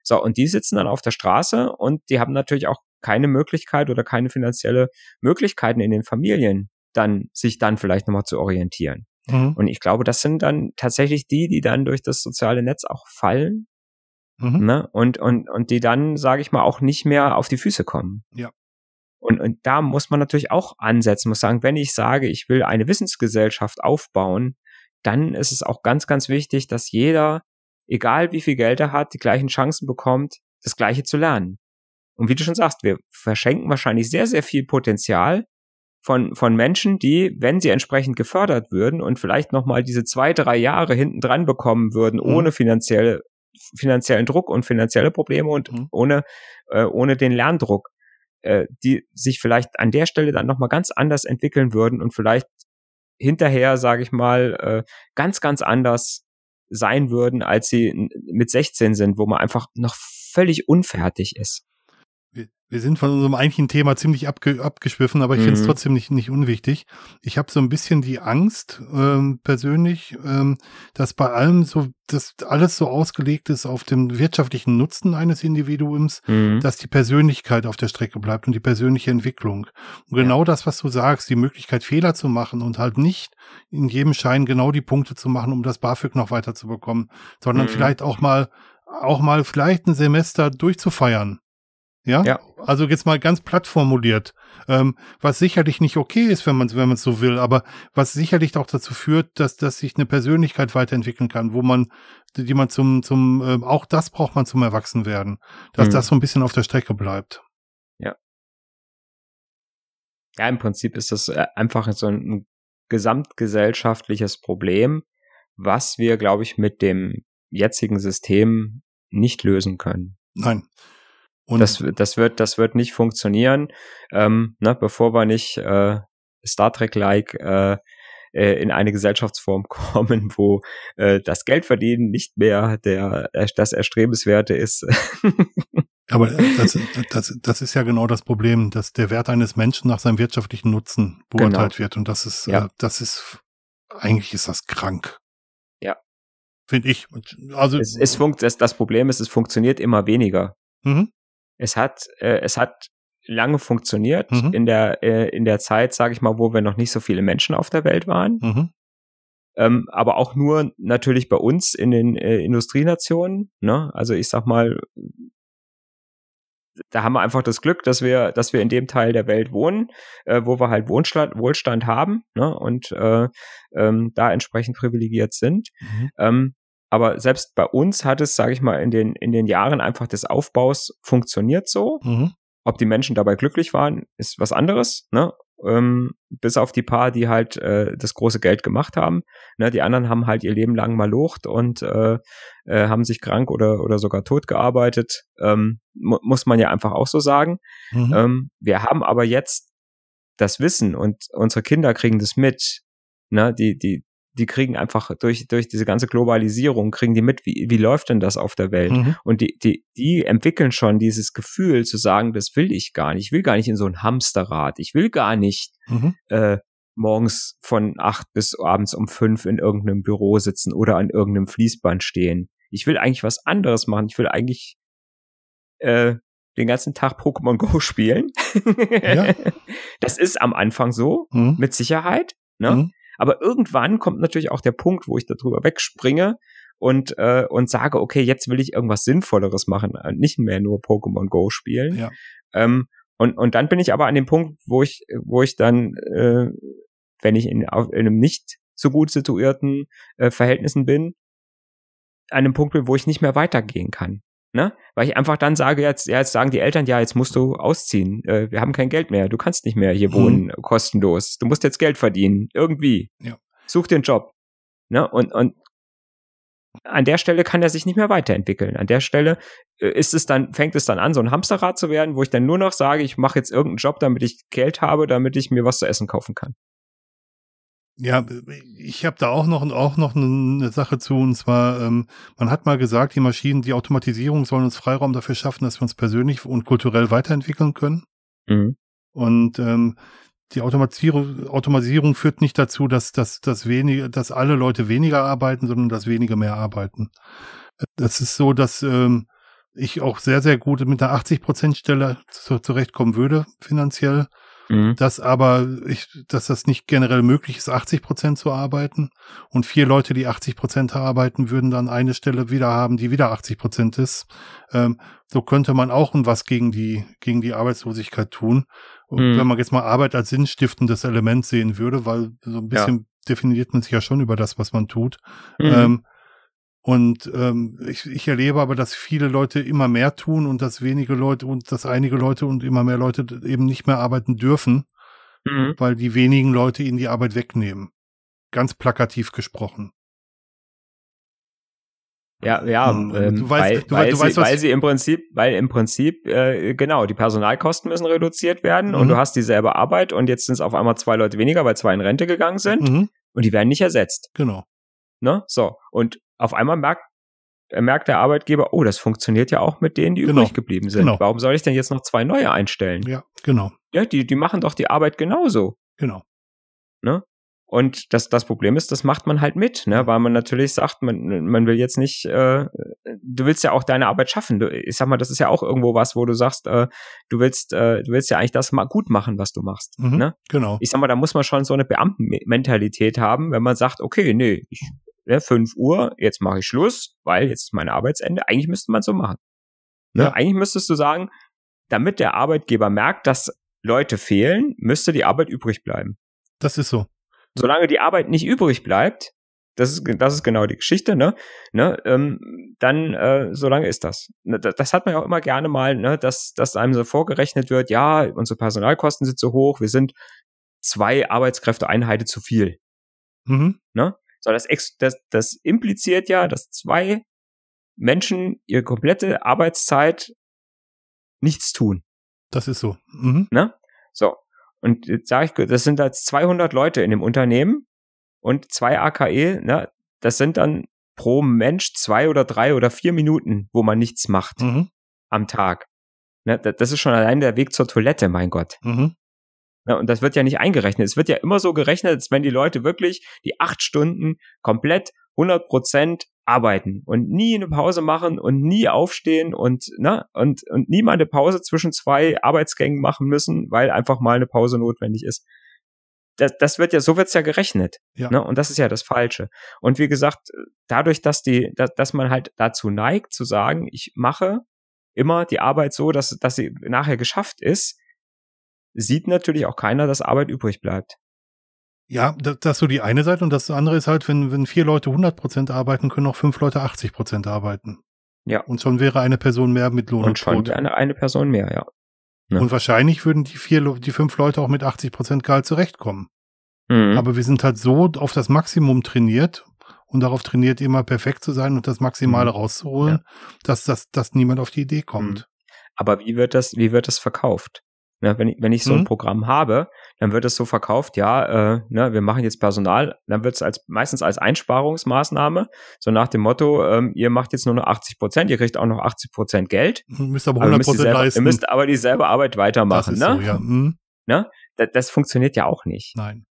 B: So, und die sitzen dann auf der Straße und die haben natürlich auch keine Möglichkeit oder keine finanzielle Möglichkeiten in den Familien, dann sich dann vielleicht nochmal zu orientieren. Mhm. Und ich glaube, das sind dann tatsächlich die, die dann durch das soziale Netz auch fallen Mhm. Ne? Und, und, und die dann, sage ich mal, auch nicht mehr auf die Füße kommen.
A: Ja.
B: Und, und da muss man natürlich auch ansetzen, muss sagen, wenn ich sage, ich will eine Wissensgesellschaft aufbauen, dann ist es auch ganz, ganz wichtig, dass jeder, egal wie viel Geld er hat, die gleichen Chancen bekommt, das Gleiche zu lernen. Und wie du schon sagst, wir verschenken wahrscheinlich sehr, sehr viel Potenzial von, von Menschen, die, wenn sie entsprechend gefördert würden und vielleicht nochmal diese zwei, drei Jahre hinten dran bekommen würden, mhm. ohne finanzielle finanziellen Druck und finanzielle Probleme und mhm. ohne, äh, ohne den Lerndruck, äh, die sich vielleicht an der Stelle dann nochmal ganz anders entwickeln würden und vielleicht hinterher, sage ich mal, äh, ganz, ganz anders sein würden, als sie mit 16 sind, wo man einfach noch völlig unfertig ist.
A: Wir sind von unserem eigentlichen Thema ziemlich abge abgeschwiffen, aber ich mhm. finde es trotzdem nicht, nicht unwichtig. Ich habe so ein bisschen die Angst ähm, persönlich, ähm, dass bei allem so, dass alles so ausgelegt ist auf den wirtschaftlichen Nutzen eines Individuums, mhm. dass die Persönlichkeit auf der Strecke bleibt und die persönliche Entwicklung. Und genau ja. das, was du sagst, die Möglichkeit, Fehler zu machen und halt nicht in jedem Schein genau die Punkte zu machen, um das BAföG noch weiter zu bekommen, sondern mhm. vielleicht auch mal auch mal vielleicht ein Semester durchzufeiern ja? ja. Also jetzt mal ganz platt formuliert, ähm, was sicherlich nicht okay ist, wenn man es wenn man so will, aber was sicherlich auch dazu führt, dass, dass sich eine Persönlichkeit weiterentwickeln kann, wo man, die man zum, zum, äh, auch das braucht man zum Erwachsenwerden, dass mhm. das so ein bisschen auf der Strecke bleibt.
B: Ja. Ja, im Prinzip ist das äh, einfach so ein gesamtgesellschaftliches Problem, was wir, glaube ich, mit dem jetzigen System nicht lösen können.
A: Nein.
B: Und das, das wird, das wird nicht funktionieren, ähm, ne, bevor wir nicht äh, Star Trek-like äh, äh, in eine Gesellschaftsform kommen, wo äh, das Geldverdienen nicht mehr der äh, das Erstrebenswerte ist.
A: Aber das, das, das ist ja genau das Problem, dass der Wert eines Menschen nach seinem wirtschaftlichen Nutzen beurteilt genau. wird. Und das ist, ja. äh, das ist, eigentlich ist das krank.
B: Ja.
A: Finde ich.
B: Also es, es funkt, das, das Problem ist, es funktioniert immer weniger. Mhm. Es hat, äh, es hat lange funktioniert mhm. in der äh, in der Zeit, sage ich mal, wo wir noch nicht so viele Menschen auf der Welt waren. Mhm. Ähm, aber auch nur natürlich bei uns in den äh, Industrienationen. Ne? Also ich sag mal, da haben wir einfach das Glück, dass wir, dass wir in dem Teil der Welt wohnen, äh, wo wir halt Wohnstand, Wohlstand haben ne? und äh, ähm, da entsprechend privilegiert sind. Mhm. Ähm, aber selbst bei uns hat es, sage ich mal, in den, in den Jahren einfach des Aufbaus funktioniert so. Mhm. Ob die Menschen dabei glücklich waren, ist was anderes, ne? Ähm, bis auf die paar, die halt äh, das große Geld gemacht haben. Ne? Die anderen haben halt ihr Leben lang mal locht und äh, äh, haben sich krank oder, oder sogar tot gearbeitet. Ähm, mu muss man ja einfach auch so sagen. Mhm. Ähm, wir haben aber jetzt das Wissen und unsere Kinder kriegen das mit. Ne? Die, die, die kriegen einfach durch, durch diese ganze Globalisierung, kriegen die mit, wie, wie läuft denn das auf der Welt? Mhm. Und die, die, die entwickeln schon dieses Gefühl zu sagen, das will ich gar nicht. Ich will gar nicht in so ein Hamsterrad. Ich will gar nicht mhm. äh, morgens von acht bis abends um fünf in irgendeinem Büro sitzen oder an irgendeinem Fließband stehen. Ich will eigentlich was anderes machen. Ich will eigentlich äh, den ganzen Tag Pokémon Go spielen. Ja. Das ist am Anfang so, mhm. mit Sicherheit. Ne? Aber irgendwann kommt natürlich auch der Punkt, wo ich darüber wegspringe und, äh, und sage, okay, jetzt will ich irgendwas Sinnvolleres machen, äh, nicht mehr nur Pokémon Go spielen. Ja. Ähm, Und, und dann bin ich aber an dem Punkt, wo ich, wo ich dann, äh, wenn ich in, auf, in einem nicht so gut situierten äh, Verhältnissen bin, an einem Punkt bin, wo ich nicht mehr weitergehen kann. Ne? Weil ich einfach dann sage, jetzt, ja, jetzt sagen die Eltern, ja, jetzt musst du ausziehen. Äh, wir haben kein Geld mehr. Du kannst nicht mehr hier mhm. wohnen, kostenlos. Du musst jetzt Geld verdienen. Irgendwie. Ja. Such den Job. Ne? Und, und an der Stelle kann er sich nicht mehr weiterentwickeln. An der Stelle äh, ist es dann, fängt es dann an, so ein Hamsterrad zu werden, wo ich dann nur noch sage, ich mache jetzt irgendeinen Job, damit ich Geld habe, damit ich mir was zu essen kaufen kann.
A: Ja, ich habe da auch noch auch noch eine Sache zu und zwar ähm, man hat mal gesagt, die Maschinen, die Automatisierung sollen uns Freiraum dafür schaffen, dass wir uns persönlich und kulturell weiterentwickeln können. Mhm. Und ähm, die Automatisierung, Automatisierung führt nicht dazu, dass, dass, dass, wenige, dass alle Leute weniger arbeiten, sondern dass wenige mehr arbeiten. Das ist so, dass ähm, ich auch sehr, sehr gut mit einer 80-Prozent-Stelle zurechtkommen würde, finanziell. Mhm. Dass aber ich, dass das nicht generell möglich ist, 80 Prozent zu arbeiten. Und vier Leute, die 80 Prozent arbeiten, würden dann eine Stelle wieder haben, die wieder 80 Prozent ist. Ähm, so könnte man auch was gegen die, gegen die Arbeitslosigkeit tun. Mhm. Wenn man jetzt mal Arbeit als sinnstiftendes Element sehen würde, weil so ein bisschen ja. definiert man sich ja schon über das, was man tut. Mhm. Ähm, und ähm, ich, ich erlebe aber, dass viele Leute immer mehr tun und dass wenige Leute und dass einige Leute und immer mehr Leute eben nicht mehr arbeiten dürfen, mhm. weil die wenigen Leute ihnen die Arbeit wegnehmen. Ganz plakativ gesprochen.
B: Ja, ja, ähm, du weißt, weil, du, weil, du sie, weißt, weil sie im Prinzip, weil im Prinzip, äh, genau, die Personalkosten müssen reduziert werden mhm. und du hast dieselbe Arbeit und jetzt sind es auf einmal zwei Leute weniger, weil zwei in Rente gegangen sind mhm. und die werden nicht ersetzt.
A: Genau.
B: Ne? So. Und auf einmal merkt, merkt der Arbeitgeber, oh, das funktioniert ja auch mit denen, die genau. übrig geblieben sind. Genau. Warum soll ich denn jetzt noch zwei neue einstellen?
A: Ja, genau.
B: Ja, die, die machen doch die Arbeit genauso.
A: Genau.
B: Ne? Und das, das Problem ist, das macht man halt mit, ne? weil man natürlich sagt, man, man will jetzt nicht, äh, du willst ja auch deine Arbeit schaffen. Du, ich sag mal, das ist ja auch irgendwo was, wo du sagst, äh, du willst, äh, du willst ja eigentlich das mal gut machen, was du machst. Mhm, ne?
A: Genau.
B: Ich sag mal, da muss man schon so eine Beamtenmentalität haben, wenn man sagt, okay, nee, ich ne, 5 Uhr, jetzt mache ich Schluss, weil jetzt ist mein Arbeitsende. Eigentlich müsste man so machen. Ne? Ja. Eigentlich müsstest du sagen, damit der Arbeitgeber merkt, dass Leute fehlen, müsste die Arbeit übrig bleiben.
A: Das ist so.
B: Solange die Arbeit nicht übrig bleibt, das ist, das ist genau die Geschichte, ne? ne ähm, dann, äh, solange ist das. Ne, das hat man ja auch immer gerne mal, ne, dass, dass einem so vorgerechnet wird, ja, unsere Personalkosten sind so hoch, wir sind zwei Arbeitskräfteeinheiten zu viel. Mhm. Ne? So, das, das, das impliziert ja, dass zwei Menschen ihre komplette Arbeitszeit nichts tun.
A: Das ist so. Mhm.
B: Ne? So. Und jetzt sage ich, das sind jetzt 200 Leute in dem Unternehmen und zwei AKE, ne? Das sind dann pro Mensch zwei oder drei oder vier Minuten, wo man nichts macht mhm. am Tag. Ne? Das ist schon allein der Weg zur Toilette, mein Gott. Mhm. Ja, und das wird ja nicht eingerechnet. Es wird ja immer so gerechnet, als wenn die Leute wirklich die acht Stunden komplett 100 Prozent arbeiten und nie eine Pause machen und nie aufstehen und, ne, und, und nie mal eine Pause zwischen zwei Arbeitsgängen machen müssen, weil einfach mal eine Pause notwendig ist. Das, das wird ja, so wird's ja gerechnet. Ja. Ne? Und das ist ja das Falsche. Und wie gesagt, dadurch, dass die, dass, dass man halt dazu neigt zu sagen, ich mache immer die Arbeit so, dass, dass sie nachher geschafft ist, sieht natürlich auch keiner, dass Arbeit übrig bleibt.
A: Ja, das, das ist so die eine Seite und das andere ist halt, wenn, wenn vier Leute 100 Prozent arbeiten, können auch fünf Leute 80 Prozent arbeiten.
B: Ja.
A: Und schon wäre eine Person mehr mit Lohn
B: und, und schon eine, eine Person mehr, ja.
A: ja. Und wahrscheinlich würden die vier, die fünf Leute auch mit 80 Prozent Gehalt zurechtkommen. Mhm. Aber wir sind halt so auf das Maximum trainiert und darauf trainiert, immer perfekt zu sein und das Maximale mhm. rauszuholen, ja. dass, dass, dass niemand auf die Idee kommt. Mhm.
B: Aber wie wird das, wie wird das verkauft? Ne, wenn, ich, wenn ich so ein mhm. Programm habe, dann wird es so verkauft, ja, äh, ne, wir machen jetzt Personal, dann wird es als meistens als Einsparungsmaßnahme, so nach dem Motto, ähm, ihr macht jetzt nur noch 80 Prozent, ihr kriegt auch noch 80 Prozent Geld.
A: Ihr müsst aber 100 Prozent leisten.
B: Ihr müsst aber dieselbe Arbeit weitermachen, ne? So, ja. mhm. ne? Das, das funktioniert ja auch nicht.
A: Nein.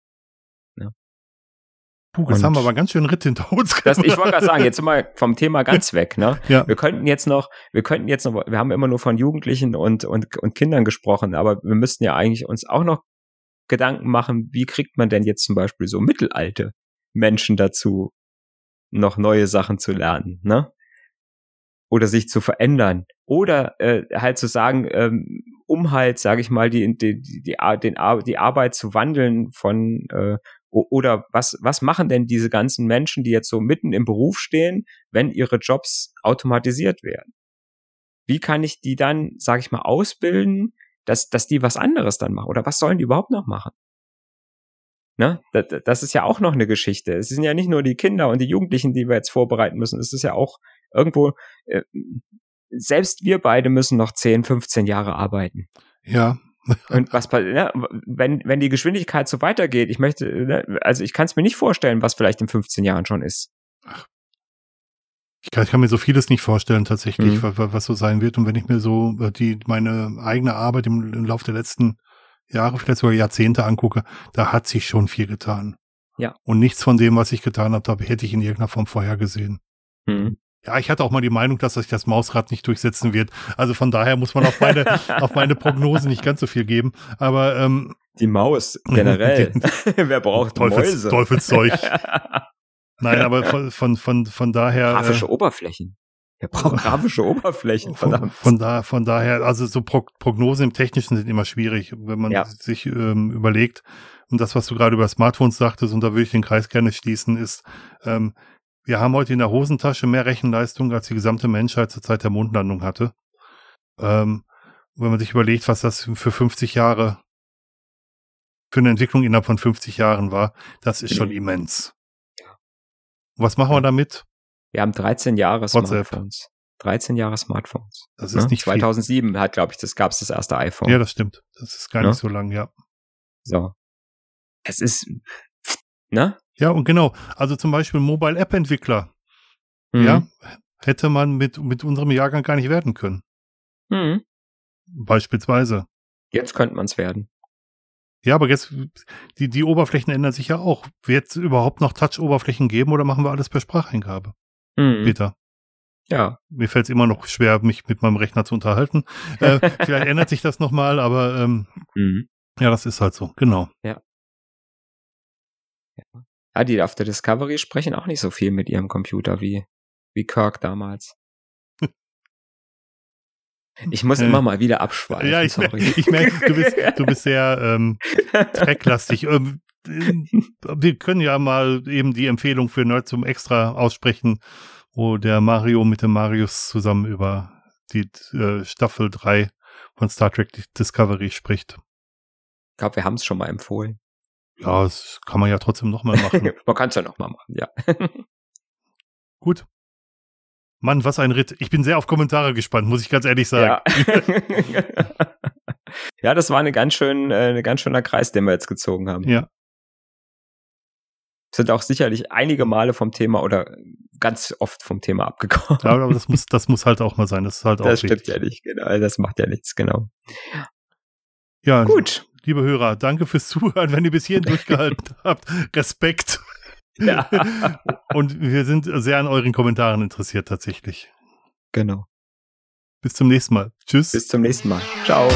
A: Puh, jetzt haben wir aber ganz schön Ritt hinter uns
B: gemacht. Das, ich wollte gerade sagen, jetzt sind wir vom Thema ganz weg. Ne? Ja. Wir könnten jetzt noch, wir könnten jetzt noch, wir haben immer nur von Jugendlichen und, und, und Kindern gesprochen, aber wir müssten ja eigentlich uns auch noch Gedanken machen, wie kriegt man denn jetzt zum Beispiel so mittelalte Menschen dazu, noch neue Sachen zu lernen, ne? Oder sich zu verändern. Oder äh, halt zu sagen, ähm, um halt, sage ich mal, die, die, die, die, den, die Arbeit zu wandeln von äh, oder was, was machen denn diese ganzen Menschen, die jetzt so mitten im Beruf stehen, wenn ihre Jobs automatisiert werden? Wie kann ich die dann, sage ich mal, ausbilden, dass, dass die was anderes dann machen? Oder was sollen die überhaupt noch machen? Ne? Das, ist ja auch noch eine Geschichte. Es sind ja nicht nur die Kinder und die Jugendlichen, die wir jetzt vorbereiten müssen. Es ist ja auch irgendwo, äh, selbst wir beide müssen noch 10, 15 Jahre arbeiten.
A: Ja.
B: Und was ne, wenn wenn die Geschwindigkeit so weitergeht, ich möchte, ne, also ich kann es mir nicht vorstellen, was vielleicht in 15 Jahren schon ist. Ach.
A: Ich kann, ich kann mir so vieles nicht vorstellen tatsächlich, mhm. was, was, so sein wird. Und wenn ich mir so äh, die meine eigene Arbeit im, im Laufe der letzten Jahre, vielleicht sogar Jahrzehnte angucke, da hat sich schon viel getan.
B: Ja.
A: Und nichts von dem, was ich getan habe, hätte ich in irgendeiner Form vorhergesehen. Mhm. Ja, ich hatte auch mal die Meinung, dass sich das Mausrad nicht durchsetzen wird. Also von daher muss man auf meine, auf meine Prognose nicht ganz so viel geben. Aber ähm,
B: die Maus generell. Wer braucht
A: Teufels,
B: Mäuse?
A: Teufelszeug. Nein, aber von, von, von, von daher.
B: Grafische äh, Oberflächen. Wer braucht grafische Oberflächen?
A: Verdammt. Von, von, da, von daher, also so Pro Prognosen im Technischen sind immer schwierig, wenn man ja. sich ähm, überlegt. Und das, was du gerade über Smartphones sagtest, und da würde ich den Kreis gerne schließen, ist, ähm, wir haben heute in der Hosentasche mehr Rechenleistung, als die gesamte Menschheit zur Zeit der Mondlandung hatte. Ähm, wenn man sich überlegt, was das für 50 Jahre, für eine Entwicklung innerhalb von 50 Jahren war, das ist schon immens. Ja. Was machen wir damit?
B: Wir haben 13 Jahre. Smartphones. 13 Jahre Smartphones.
A: Das ist ja? nicht
B: 2007 viel. hat, glaube ich, das gab es das erste iPhone.
A: Ja, das stimmt. Das ist gar ja? nicht so lang, ja.
B: So. Es ist, ne?
A: Ja, und genau. Also zum Beispiel Mobile App Entwickler. Mhm. Ja, hätte man mit, mit unserem Jahrgang gar nicht werden können. Mhm. Beispielsweise.
B: Jetzt könnte man es werden.
A: Ja, aber jetzt, die, die Oberflächen ändern sich ja auch. Wird es überhaupt noch Touch-Oberflächen geben oder machen wir alles per Spracheingabe? Mhm. Peter.
B: Ja.
A: Mir fällt es immer noch schwer, mich mit meinem Rechner zu unterhalten. äh, vielleicht ändert sich das nochmal, aber ähm, mhm. ja, das ist halt so, genau.
B: Ja. Ja, die auf der Discovery sprechen auch nicht so viel mit ihrem Computer wie, wie Kirk damals. Ich muss immer mal wieder abschweifen.
A: Ja, ich, sorry. ich merke, du bist, du bist sehr ähm, tracklastig. Ähm, wir können ja mal eben die Empfehlung für Nerd zum Extra aussprechen, wo der Mario mit dem Marius zusammen über die äh, Staffel 3 von Star Trek Discovery spricht.
B: Ich glaube, wir haben es schon mal empfohlen.
A: Ja, das kann man ja trotzdem nochmal machen.
B: man kann es ja nochmal machen, ja.
A: Gut. Mann, was ein Ritt. Ich bin sehr auf Kommentare gespannt, muss ich ganz ehrlich sagen.
B: Ja, ja das war eine ganz schön, äh, ein ganz schöner Kreis, den wir jetzt gezogen haben.
A: Ja.
B: Sind auch sicherlich einige Male vom Thema oder ganz oft vom Thema abgekommen.
A: Ja, aber das muss, das muss halt auch mal sein. Das ist halt auch
B: Das stimmt wichtig. ja nicht, genau. Das macht ja nichts, genau.
A: Ja, gut liebe Hörer, danke fürs Zuhören, wenn ihr bis hierhin durchgehalten habt. Respekt. Ja. Und wir sind sehr an euren Kommentaren interessiert tatsächlich.
B: Genau.
A: Bis zum nächsten Mal. Tschüss.
B: Bis zum nächsten Mal. Ciao.